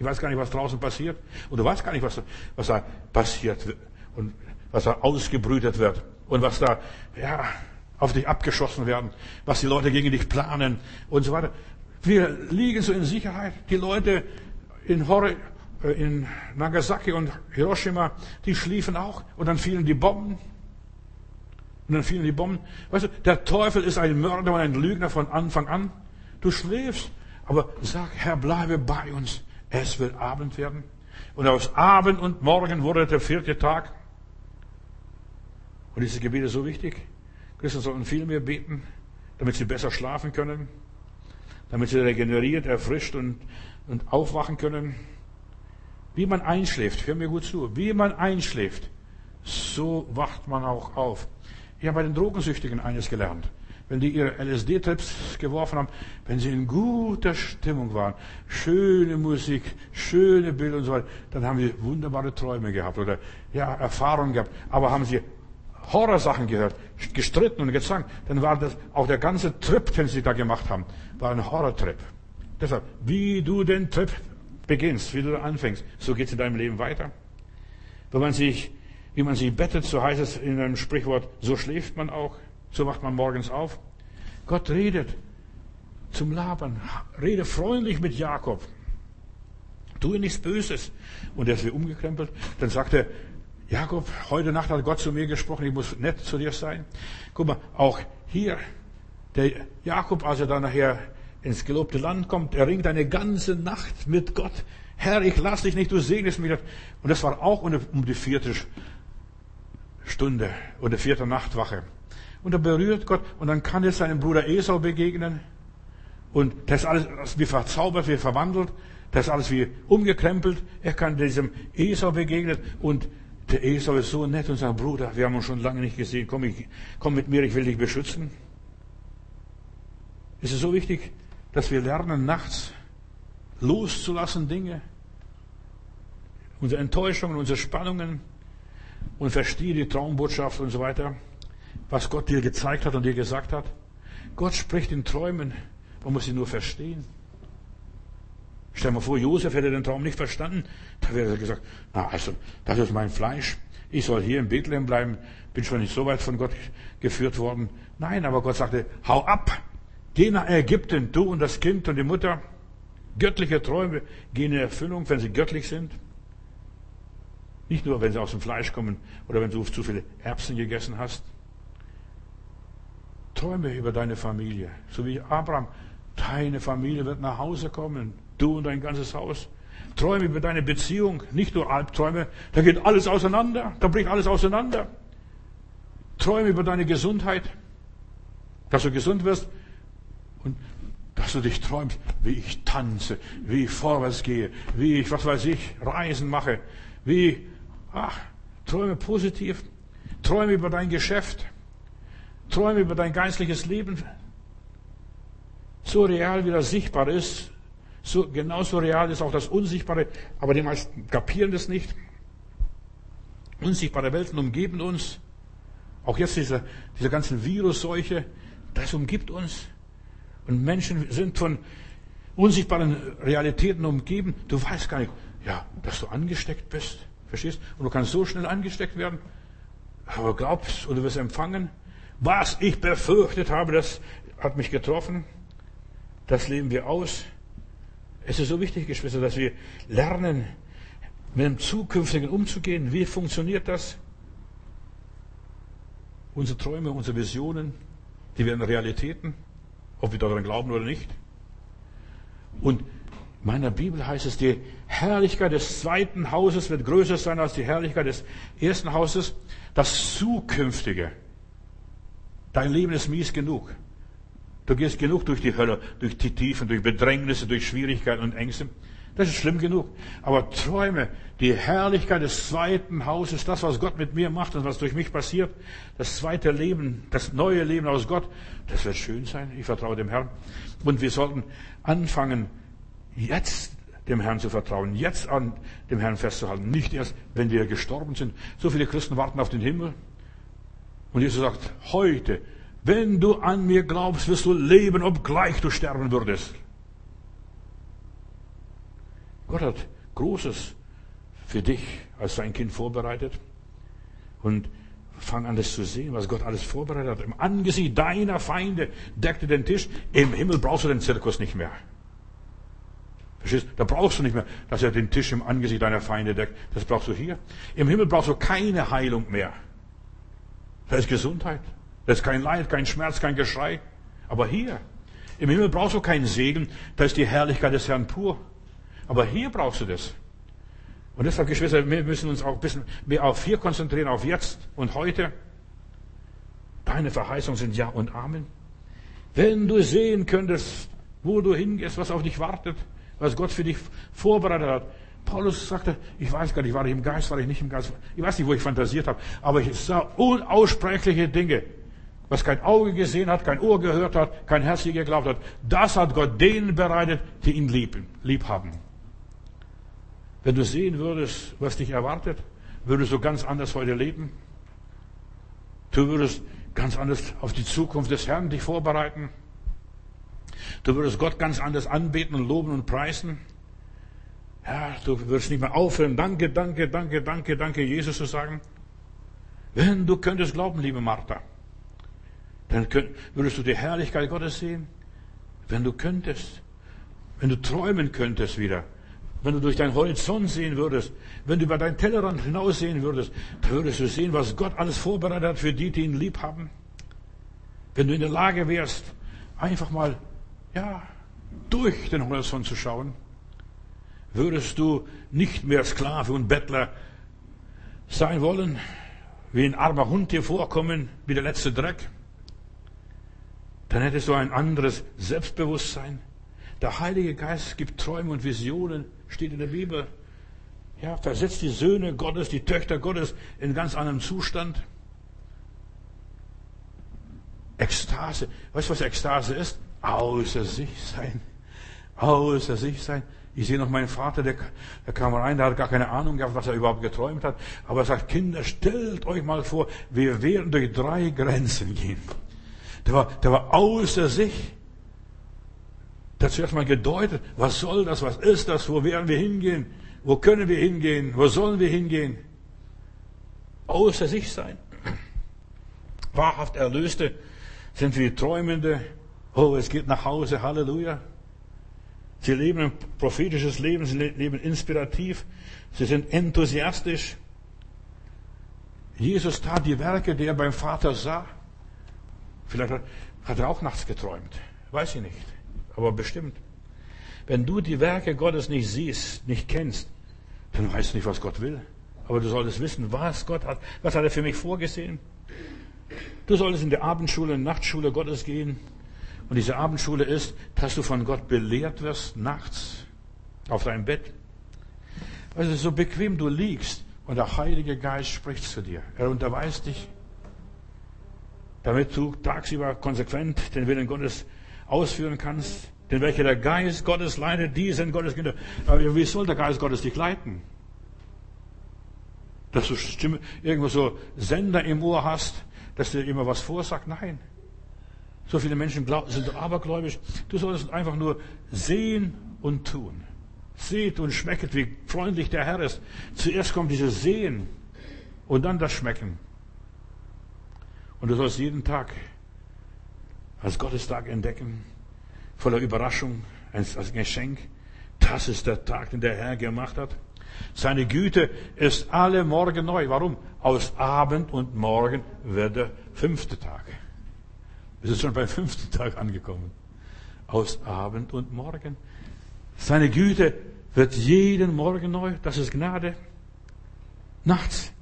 Speaker 1: Ich weiß gar nicht, was draußen passiert. Und du weißt gar nicht, was, was da passiert und was da ausgebrütet wird und was da, ja, auf dich abgeschossen werden, was die Leute gegen dich planen und so weiter. Wir liegen so in Sicherheit. Die Leute in, Hor äh, in Nagasaki und Hiroshima, die schliefen auch. Und dann fielen die Bomben. Und dann fielen die Bomben. Weißt du, der Teufel ist ein Mörder und ein Lügner von Anfang an. Du schläfst. Aber sag, Herr, bleibe bei uns. Es wird Abend werden. Und aus Abend und Morgen wurde der vierte Tag. Und dieses Gebet ist so wichtig. Christen sollten viel mehr beten, damit sie besser schlafen können damit sie regeneriert, erfrischt und, und aufwachen können. Wie man einschläft, hör mir gut zu, wie man einschläft, so wacht man auch auf. Ich habe bei den Drogensüchtigen eines gelernt. Wenn die ihre LSD-Trips geworfen haben, wenn sie in guter Stimmung waren, schöne Musik, schöne Bilder und so weiter, dann haben sie wunderbare Träume gehabt oder ja, Erfahrungen gehabt. Aber haben sie Horrorsachen gehört, gestritten und gezankt, dann war das auch der ganze Trip, den sie da gemacht haben, war ein Horrortrip. Deshalb, wie du den Trip beginnst, wie du anfängst, so geht es in deinem Leben weiter. Wenn man sich, wie man sich bettet, so heißt es in einem Sprichwort, so schläft man auch, so wacht man morgens auf. Gott redet zum Labern, rede freundlich mit Jakob. Tue nichts Böses. Und er ist wie umgekrempelt. Dann sagt er, Jakob, heute Nacht hat Gott zu mir gesprochen, ich muss nett zu dir sein. Guck mal, auch hier, der Jakob, als er dann nachher ins gelobte Land kommt, er ringt eine ganze Nacht mit Gott. Herr, ich lass dich nicht, du segnest mich. Und das war auch um die vierte Stunde oder vierte Nachtwache. Und er berührt Gott und dann kann er seinem Bruder Esau begegnen. Und das ist alles wie verzaubert, wie verwandelt. Das ist alles wie umgekrempelt. Er kann diesem Esau begegnen und der Esau ist so nett und sagt, Bruder, wir haben uns schon lange nicht gesehen. Komm, ich, komm mit mir, ich will dich beschützen. Es ist so wichtig, dass wir lernen, nachts loszulassen Dinge, unsere Enttäuschungen, unsere Spannungen und verstehe die Traumbotschaft und so weiter, was Gott dir gezeigt hat und dir gesagt hat. Gott spricht in Träumen, man muss sie nur verstehen. Stell dir mal vor, Josef hätte den Traum nicht verstanden, da wäre er gesagt, na also, das ist mein Fleisch, ich soll hier in Bethlehem bleiben, bin schon nicht so weit von Gott geführt worden. Nein, aber Gott sagte, hau ab, geh nach Ägypten, du und das Kind und die Mutter. Göttliche Träume gehen in Erfüllung, wenn sie göttlich sind. Nicht nur, wenn sie aus dem Fleisch kommen oder wenn du zu viele Erbsen gegessen hast. Träume über deine Familie, so wie Abraham. Deine Familie wird nach Hause kommen, du und dein ganzes Haus. Träume über deine Beziehung, nicht nur Albträume, da geht alles auseinander, da bricht alles auseinander. Träume über deine Gesundheit, dass du gesund wirst und dass du dich träumst, wie ich tanze, wie ich vorwärts gehe, wie ich, was weiß ich, Reisen mache, wie, ach, träume positiv, träume über dein Geschäft, träume über dein geistliches Leben. So real, wie das sichtbar ist, so, genauso real ist auch das Unsichtbare, aber die meisten kapieren das nicht. Unsichtbare Welten umgeben uns. Auch jetzt diese, diese ganzen Virusseuche, das umgibt uns. Und Menschen sind von unsichtbaren Realitäten umgeben. Du weißt gar nicht, ja, dass du angesteckt bist. Verstehst? Und du kannst so schnell angesteckt werden. Aber glaubst und du wirst empfangen. Was ich befürchtet habe, das hat mich getroffen. Das leben wir aus. Es ist so wichtig, Geschwister, dass wir lernen, mit dem Zukünftigen umzugehen. Wie funktioniert das? Unsere Träume, unsere Visionen, die werden Realitäten, ob wir daran glauben oder nicht. Und in meiner Bibel heißt es, die Herrlichkeit des zweiten Hauses wird größer sein als die Herrlichkeit des ersten Hauses. Das Zukünftige. Dein Leben ist mies genug. Du gehst genug durch die Hölle, durch die Tiefen, durch Bedrängnisse, durch Schwierigkeiten und Ängste. Das ist schlimm genug. Aber träume die Herrlichkeit des zweiten Hauses, das, was Gott mit mir macht und was durch mich passiert, das zweite Leben, das neue Leben aus Gott, das wird schön sein. Ich vertraue dem Herrn. Und wir sollten anfangen, jetzt dem Herrn zu vertrauen, jetzt an dem Herrn festzuhalten, nicht erst, wenn wir gestorben sind. So viele Christen warten auf den Himmel. Und Jesus sagt, heute wenn du an mir glaubst, wirst du leben, obgleich du sterben würdest. Gott hat Großes für dich als sein Kind vorbereitet. Und fang an, das zu sehen, was Gott alles vorbereitet hat. Im Angesicht deiner Feinde deckte den Tisch. Im Himmel brauchst du den Zirkus nicht mehr. Verstehst? Da brauchst du nicht mehr, dass er den Tisch im Angesicht deiner Feinde deckt. Das brauchst du hier. Im Himmel brauchst du keine Heilung mehr. Da ist Gesundheit. Da ist kein Leid, kein Schmerz, kein Geschrei. Aber hier, im Himmel brauchst du keinen Segen, da ist die Herrlichkeit des Herrn pur. Aber hier brauchst du das. Und deshalb, Geschwister, wir müssen uns auch ein bisschen mehr auf hier konzentrieren, auf jetzt und heute. Deine Verheißungen sind Ja und Amen. Wenn du sehen könntest, wo du hingehst, was auf dich wartet, was Gott für dich vorbereitet hat. Paulus sagte, ich weiß gar nicht, war ich im Geist, war ich nicht im Geist, ich weiß nicht, wo ich fantasiert habe, aber ich sah unaussprechliche Dinge. Was kein Auge gesehen hat, kein Ohr gehört hat, kein Herz je geglaubt hat, das hat Gott denen bereitet, die ihn lieben, lieb haben. Wenn du sehen würdest, was dich erwartet, würdest du ganz anders heute leben. Du würdest ganz anders auf die Zukunft des Herrn dich vorbereiten. Du würdest Gott ganz anders anbeten und loben und preisen. Ja, du würdest nicht mehr aufhören, danke, danke, danke, danke, danke, Jesus zu sagen. Wenn du könntest glauben, liebe Martha. Dann würdest du die Herrlichkeit Gottes sehen, wenn du könntest. Wenn du träumen könntest wieder. Wenn du durch deinen Horizont sehen würdest, wenn du über deinen Tellerrand hinaussehen würdest, dann würdest du sehen, was Gott alles vorbereitet hat für die, die ihn lieb haben. Wenn du in der Lage wärst, einfach mal, ja, durch den Horizont zu schauen. Würdest du nicht mehr Sklave und Bettler sein wollen, wie ein armer Hund dir vorkommen, wie der letzte Dreck? Dann hättest du ein anderes Selbstbewusstsein. Der Heilige Geist gibt Träume und Visionen, steht in der Bibel. Ja, versetzt die Söhne Gottes, die Töchter Gottes in ganz anderem Zustand. Ekstase. Weißt du, was Ekstase ist? Außer sich sein. Außer sich sein. Ich sehe noch meinen Vater, der, der kam rein, der hat gar keine Ahnung gehabt, was er überhaupt geträumt hat. Aber er sagt, Kinder, stellt euch mal vor, wir werden durch drei Grenzen gehen. Der war, der war außer sich. Der hat zuerst mal gedeutet, was soll das, was ist das, wo werden wir hingehen, wo können wir hingehen, wo sollen wir hingehen? Außer sich sein. Wahrhaft Erlöste sind wie Träumende. Oh, es geht nach Hause, Halleluja. Sie leben ein prophetisches Leben, sie leben inspirativ, sie sind enthusiastisch. Jesus tat die Werke, die er beim Vater sah. Vielleicht hat er auch nachts geträumt, weiß ich nicht, aber bestimmt. Wenn du die Werke Gottes nicht siehst, nicht kennst, dann weißt du nicht, was Gott will. Aber du solltest wissen, was Gott hat, was hat er für mich vorgesehen. Du solltest in der Abendschule, Nachtschule Gottes gehen. Und diese Abendschule ist, dass du von Gott belehrt wirst, nachts, auf deinem Bett. Also so bequem du liegst und der Heilige Geist spricht zu dir. Er unterweist dich, damit du tagsüber konsequent den Willen Gottes ausführen kannst. Denn welcher der Geist Gottes leitet, die sind Gottes Kinder. Aber wie soll der Geist Gottes dich leiten? Dass du irgendwo so Sender im Ohr hast, dass dir immer was vorsagt? Nein. So viele Menschen sind abergläubisch. Du solltest einfach nur sehen und tun. Seht und schmecket, wie freundlich der Herr ist. Zuerst kommt dieses Sehen und dann das Schmecken. Und du sollst jeden Tag als Gottestag entdecken, voller Überraschung, als Geschenk. Das ist der Tag, den der Herr gemacht hat. Seine Güte ist alle Morgen neu. Warum? Aus Abend und Morgen wird der fünfte Tag. Wir sind schon beim fünften Tag angekommen. Aus Abend und Morgen. Seine Güte wird jeden Morgen neu. Das ist Gnade. Nachts.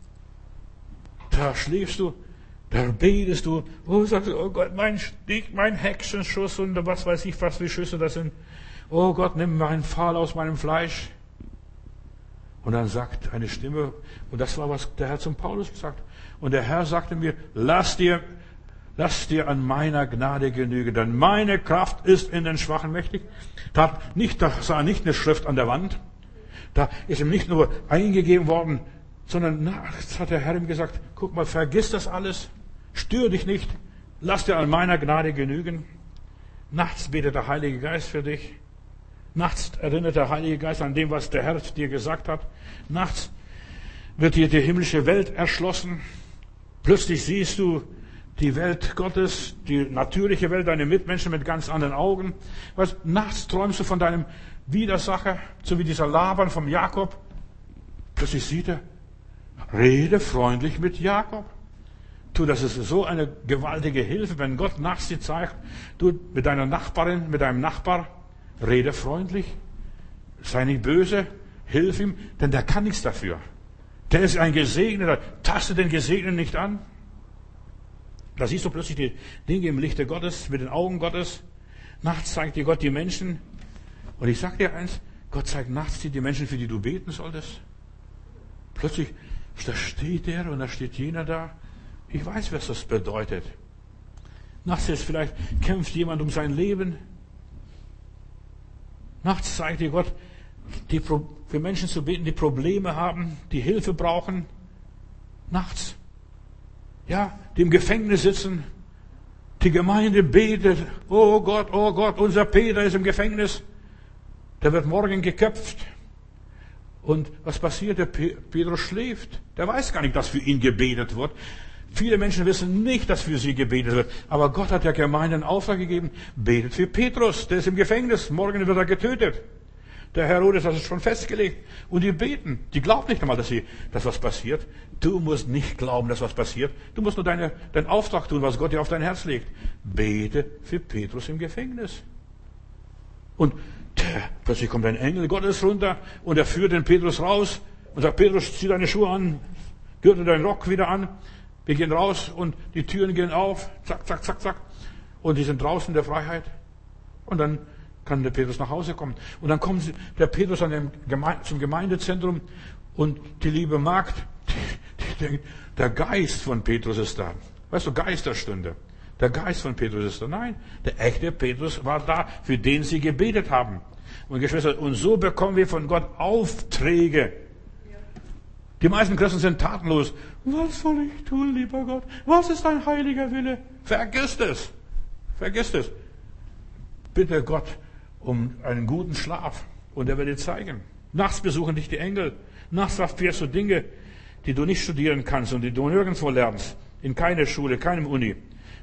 Speaker 1: Da schläfst du. Da betest du. Oh, sagst du, oh Gott, mein Stich, mein Hexenschuss und was weiß ich was, wie Schüsse das sind. Oh Gott, nimm meinen Pfahl aus meinem Fleisch. Und dann sagt eine Stimme, und das war, was der Herr zum Paulus gesagt. Und der Herr sagte mir, lass dir Lass dir an meiner Gnade genügen, denn meine Kraft ist in den Schwachen mächtig. Da, nicht, da sah nicht eine Schrift an der Wand. Da ist ihm nicht nur eingegeben worden, sondern nachts hat der Herr ihm gesagt, guck mal, vergiss das alles, stör dich nicht, lass dir an meiner Gnade genügen. Nachts betet der Heilige Geist für dich. Nachts erinnert der Heilige Geist an dem, was der Herr dir gesagt hat. Nachts wird dir die himmlische Welt erschlossen. Plötzlich siehst du die Welt Gottes, die natürliche Welt, deine Mitmenschen mit ganz anderen Augen. Was, nachts träumst du von deinem Widersacher, so wie dieser Laban vom Jakob. Plötzlich sieht er, rede freundlich mit Jakob. Du, das ist so eine gewaltige Hilfe, wenn Gott nachts dir zeigt, du mit deiner Nachbarin, mit deinem Nachbar, rede freundlich, sei nicht böse, hilf ihm, denn der kann nichts dafür. Der ist ein Gesegneter, taste den Gesegneten nicht an. Da siehst du plötzlich die Dinge im Lichte Gottes, mit den Augen Gottes. Nachts zeigt dir Gott die Menschen. Und ich sag dir eins, Gott zeigt nachts dir die Menschen, für die du beten solltest. Plötzlich, da steht der und da steht jener da. Ich weiß, was das bedeutet. Nachts ist vielleicht, kämpft jemand um sein Leben. Nachts zeigt dir Gott, die, für Menschen zu beten, die Probleme haben, die Hilfe brauchen. Nachts ja, die im Gefängnis sitzen. Die Gemeinde betet, oh Gott, oh Gott, unser Peter ist im Gefängnis. Der wird morgen geköpft. Und was passiert? Der Petrus schläft. Der weiß gar nicht, dass für ihn gebetet wird. Viele Menschen wissen nicht, dass für sie gebetet wird. Aber Gott hat der Gemeinde einen Auftrag gegeben, betet für Petrus. Der ist im Gefängnis. Morgen wird er getötet. Der Herodes hat es schon festgelegt. Und die beten. Die glauben nicht einmal, dass, sie, dass was passiert. Du musst nicht glauben, dass was passiert. Du musst nur deine, deinen Auftrag tun, was Gott dir auf dein Herz legt. Bete für Petrus im Gefängnis. Und Der, plötzlich kommt ein Engel Gottes runter und er führt den Petrus raus und sagt, Petrus, zieh deine Schuhe an, gürte deinen Rock wieder an. Wir gehen raus und die Türen gehen auf. Zack, zack, zack, zack. Und die sind draußen in der Freiheit. Und dann kann der Petrus nach Hause kommen. Und dann kommt der Petrus Geme zum Gemeindezentrum und die liebe Magd, die, die denkt, der Geist von Petrus ist da. Weißt du, Geisterstunde. Der Geist von Petrus ist da. Nein, der echte Petrus war da, für den sie gebetet haben. Und Geschwister, und so bekommen wir von Gott Aufträge. Die meisten Christen sind tatenlos. Was soll ich tun, lieber Gott? Was ist dein heiliger Wille? Vergiss es. Vergiss es. Bitte Gott um einen guten Schlaf und er wird dir zeigen. Nachts besuchen dich die Engel. Nachts erfährst du Dinge, die du nicht studieren kannst und die du nirgendwo lernst. In keiner Schule, keinem Uni.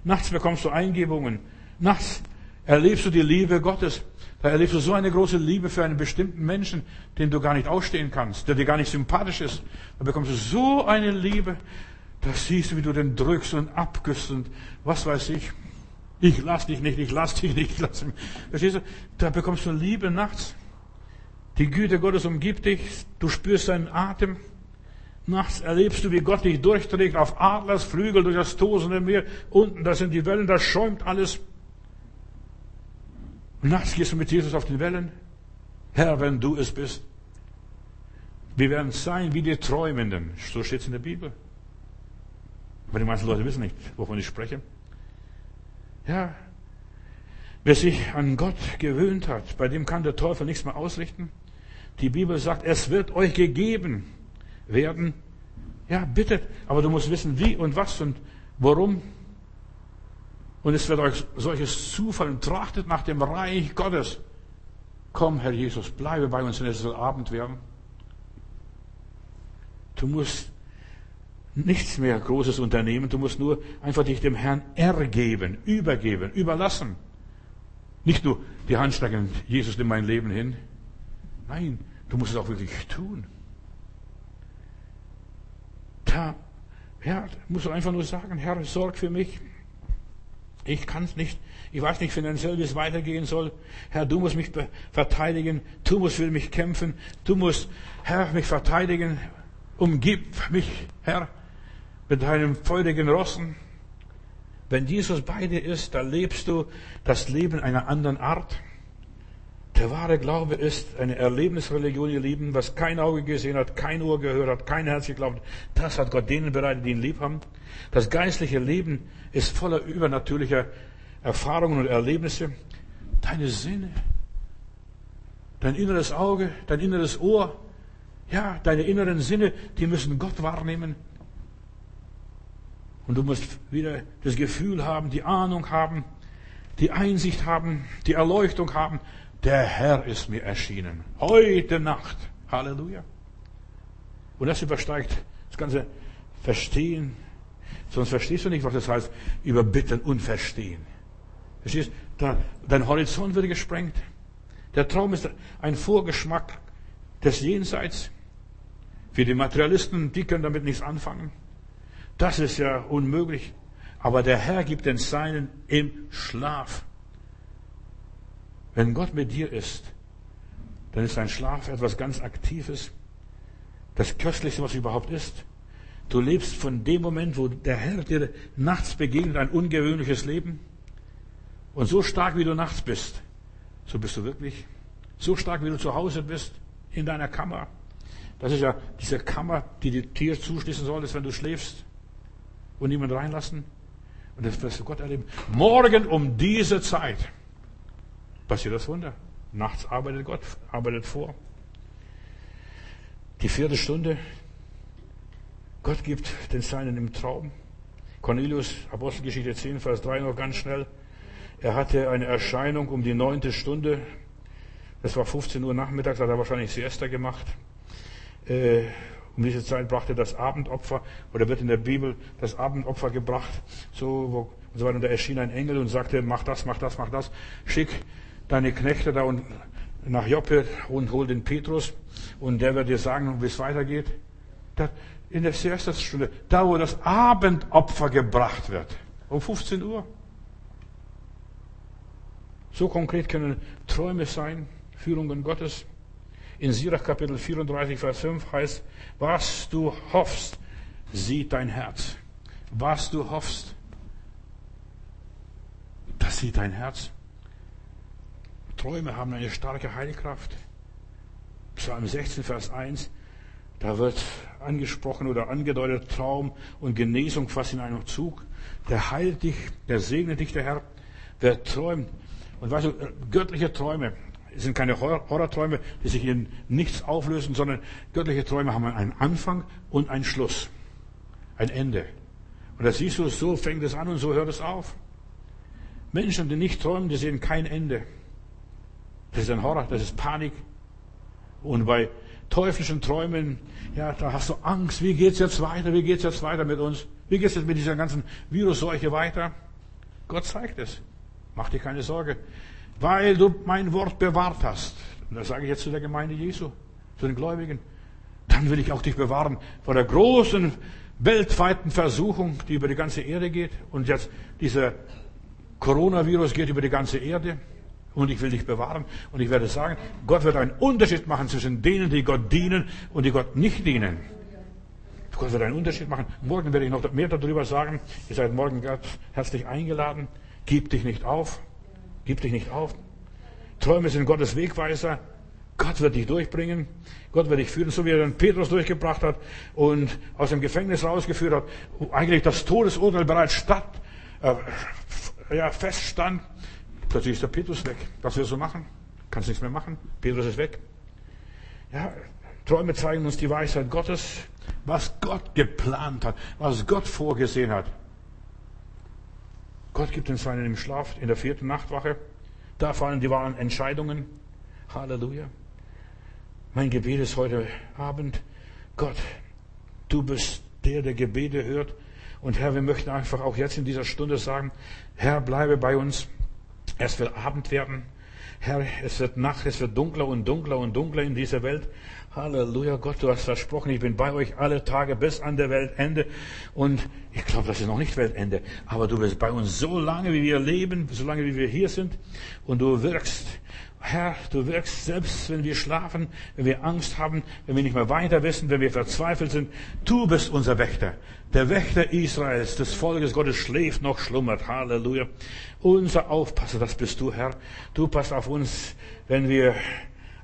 Speaker 1: Nachts bekommst du Eingebungen. Nachts erlebst du die Liebe Gottes. Da erlebst du so eine große Liebe für einen bestimmten Menschen, den du gar nicht ausstehen kannst, der dir gar nicht sympathisch ist. Da bekommst du so eine Liebe. Da siehst du, wie du den drückst und abküsst und was weiß ich. Ich lass dich nicht, ich lass dich nicht, ich lass mich. Verstehst du? Da bekommst du Liebe nachts. Die Güte Gottes umgibt dich. Du spürst seinen Atem. Nachts erlebst du, wie Gott dich durchträgt auf Adlers Flügel durch das tosende Meer. Unten, da sind die Wellen, da schäumt alles. Nachts gehst du mit Jesus auf den Wellen. Herr, wenn du es bist. Wir werden sein wie die Träumenden. So steht es in der Bibel. Aber die meisten Leute wissen nicht, wovon ich spreche. Ja. Wer sich an Gott gewöhnt hat, bei dem kann der Teufel nichts mehr ausrichten. Die Bibel sagt, es wird euch gegeben werden. Ja, bittet, aber du musst wissen, wie und was und warum. Und es wird euch solches zufallen. Trachtet nach dem Reich Gottes. Komm, Herr Jesus, bleibe bei uns, wenn es soll Abend werden. Du musst nichts mehr Großes unternehmen. Du musst nur einfach dich dem Herrn ergeben, übergeben, überlassen. Nicht nur die Hand strecken, Jesus, nimm mein Leben hin. Nein, du musst es auch wirklich tun. Da, ja, musst du einfach nur sagen, Herr, sorg für mich. Ich kann es nicht. Ich weiß nicht finanziell, wie es weitergehen soll. Herr, du musst mich verteidigen. Du musst für mich kämpfen. Du musst, Herr, mich verteidigen. Umgib mich, Herr, mit deinem feurigen Rossen. Wenn Jesus bei dir ist, dann lebst du das Leben einer anderen Art. Der wahre Glaube ist eine Erlebnisreligion, ihr Lieben, was kein Auge gesehen hat, kein Ohr gehört hat, kein Herz geglaubt. Das hat Gott denen bereitet, die ihn lieb haben. Das geistliche Leben ist voller übernatürlicher Erfahrungen und Erlebnisse. Deine Sinne, dein inneres Auge, dein inneres Ohr, ja, deine inneren Sinne, die müssen Gott wahrnehmen. Und du musst wieder das Gefühl haben, die Ahnung haben, die Einsicht haben, die Erleuchtung haben, der Herr ist mir erschienen. Heute Nacht. Halleluja. Und das übersteigt das ganze Verstehen. Sonst verstehst du nicht, was das heißt, überbitten und verstehen. Verstehst du? Dein Horizont wird gesprengt. Der Traum ist ein Vorgeschmack des Jenseits. Für die Materialisten, die können damit nichts anfangen. Das ist ja unmöglich. Aber der Herr gibt den Seinen im Schlaf. Wenn Gott mit dir ist, dann ist dein Schlaf etwas ganz Aktives, das Köstlichste, was überhaupt ist. Du lebst von dem Moment, wo der Herr dir nachts begegnet, ein ungewöhnliches Leben. Und so stark, wie du nachts bist, so bist du wirklich. So stark, wie du zu Hause bist, in deiner Kammer. Das ist ja diese Kammer, die Tür zuschließen soll, wenn du schläfst und niemand reinlassen. Und das wirst du Gott erleben. Morgen um diese Zeit passiert das Wunder. Nachts arbeitet Gott, arbeitet vor. Die vierte Stunde. Gott gibt den Seinen im Traum. Cornelius, Apostelgeschichte 10, Vers 3 noch ganz schnell. Er hatte eine Erscheinung um die neunte Stunde. Das war 15 Uhr nachmittags, hat er wahrscheinlich Siesta gemacht. Um diese Zeit brachte das Abendopfer, oder wird in der Bibel das Abendopfer gebracht, so, wo, und so weiter. Und da erschien ein Engel und sagte, mach das, mach das, mach das. Schick deine Knechte da und nach Joppe und hol den Petrus und der wird dir sagen, wie es weitergeht. In der ersten Stunde, da wo das Abendopfer gebracht wird, um 15 Uhr. So konkret können Träume sein. Führungen Gottes. In Sirach Kapitel 34, Vers 5 heißt, was du hoffst, sieht dein Herz. Was du hoffst, das sieht dein Herz. Träume haben eine starke Heilkraft. Psalm 16, Vers 1, da wird angesprochen oder angedeutet Traum und Genesung fast in einem Zug. Der heilt dich, der segnet dich, der Herr. Wer träumt, und weißt du, göttliche Träume sind keine Horrorträume, die sich in nichts auflösen, sondern göttliche Träume haben einen Anfang und einen Schluss. Ein Ende. Und da siehst du, so fängt es an und so hört es auf. Menschen, die nicht träumen, die sehen kein Ende. Das ist ein Horror, das ist Panik. Und bei teuflischen Träumen, ja, da hast du Angst. Wie geht's jetzt weiter? Wie geht's jetzt weiter mit uns? Wie geht's jetzt mit dieser ganzen Virusseuche weiter? Gott zeigt es. Mach dir keine Sorge. Weil du mein Wort bewahrt hast. Und das sage ich jetzt zu der Gemeinde Jesu, zu den Gläubigen. Dann will ich auch dich bewahren vor der großen weltweiten Versuchung, die über die ganze Erde geht. Und jetzt dieser Coronavirus geht über die ganze Erde. Und ich will dich bewahren. Und ich werde sagen, Gott wird einen Unterschied machen zwischen denen, die Gott dienen und die Gott nicht dienen. Gott wird einen Unterschied machen. Morgen werde ich noch mehr darüber sagen. Ihr seid morgen herzlich eingeladen. Gib dich nicht auf. Gib dich nicht auf. Träume sind Gottes Wegweiser. Gott wird dich durchbringen. Gott wird dich führen, so wie er den Petrus durchgebracht hat und aus dem Gefängnis rausgeführt hat, wo eigentlich das Todesurteil bereits statt, äh, ja, feststand. Plötzlich ist der Petrus weg. Was wirst du machen? Kannst nichts mehr machen. Petrus ist weg. Ja, Träume zeigen uns die Weisheit Gottes, was Gott geplant hat, was Gott vorgesehen hat. Gott gibt uns seinen im Schlaf, in der vierten Nachtwache. Da fallen die wahren Entscheidungen. Halleluja. Mein Gebet ist heute Abend, Gott, du bist der, der Gebete hört. Und Herr, wir möchten einfach auch jetzt in dieser Stunde sagen, Herr, bleibe bei uns. Es wird Abend werden. Herr, es wird Nacht, es wird dunkler und dunkler und dunkler in dieser Welt. Halleluja, Gott, du hast versprochen, ich bin bei euch alle Tage bis an der Weltende. Und ich glaube, das ist noch nicht Weltende. Aber du bist bei uns so lange, wie wir leben, so lange, wie wir hier sind. Und du wirkst Herr, du wirkst selbst, wenn wir schlafen, wenn wir Angst haben, wenn wir nicht mehr weiter wissen, wenn wir verzweifelt sind. Du bist unser Wächter. Der Wächter Israels, des Volkes Gottes schläft noch, schlummert. Halleluja. Unser Aufpasser, das bist du, Herr. Du passt auf uns, wenn wir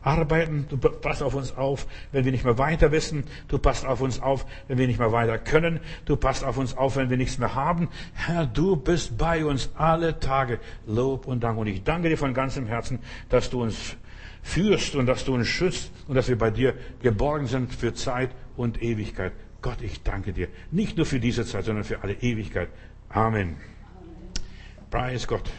Speaker 1: arbeiten. Du passt auf uns auf, wenn wir nicht mehr weiter wissen. Du passt auf uns auf, wenn wir nicht mehr weiter können. Du passt auf uns auf, wenn wir nichts mehr haben. Herr, du bist bei uns alle Tage. Lob und Dank. Und ich danke dir von ganzem Herzen, dass du uns führst und dass du uns schützt und dass wir bei dir geborgen sind für Zeit und Ewigkeit. Gott, ich danke dir. Nicht nur für diese Zeit, sondern für alle Ewigkeit. Amen. Preis Gott.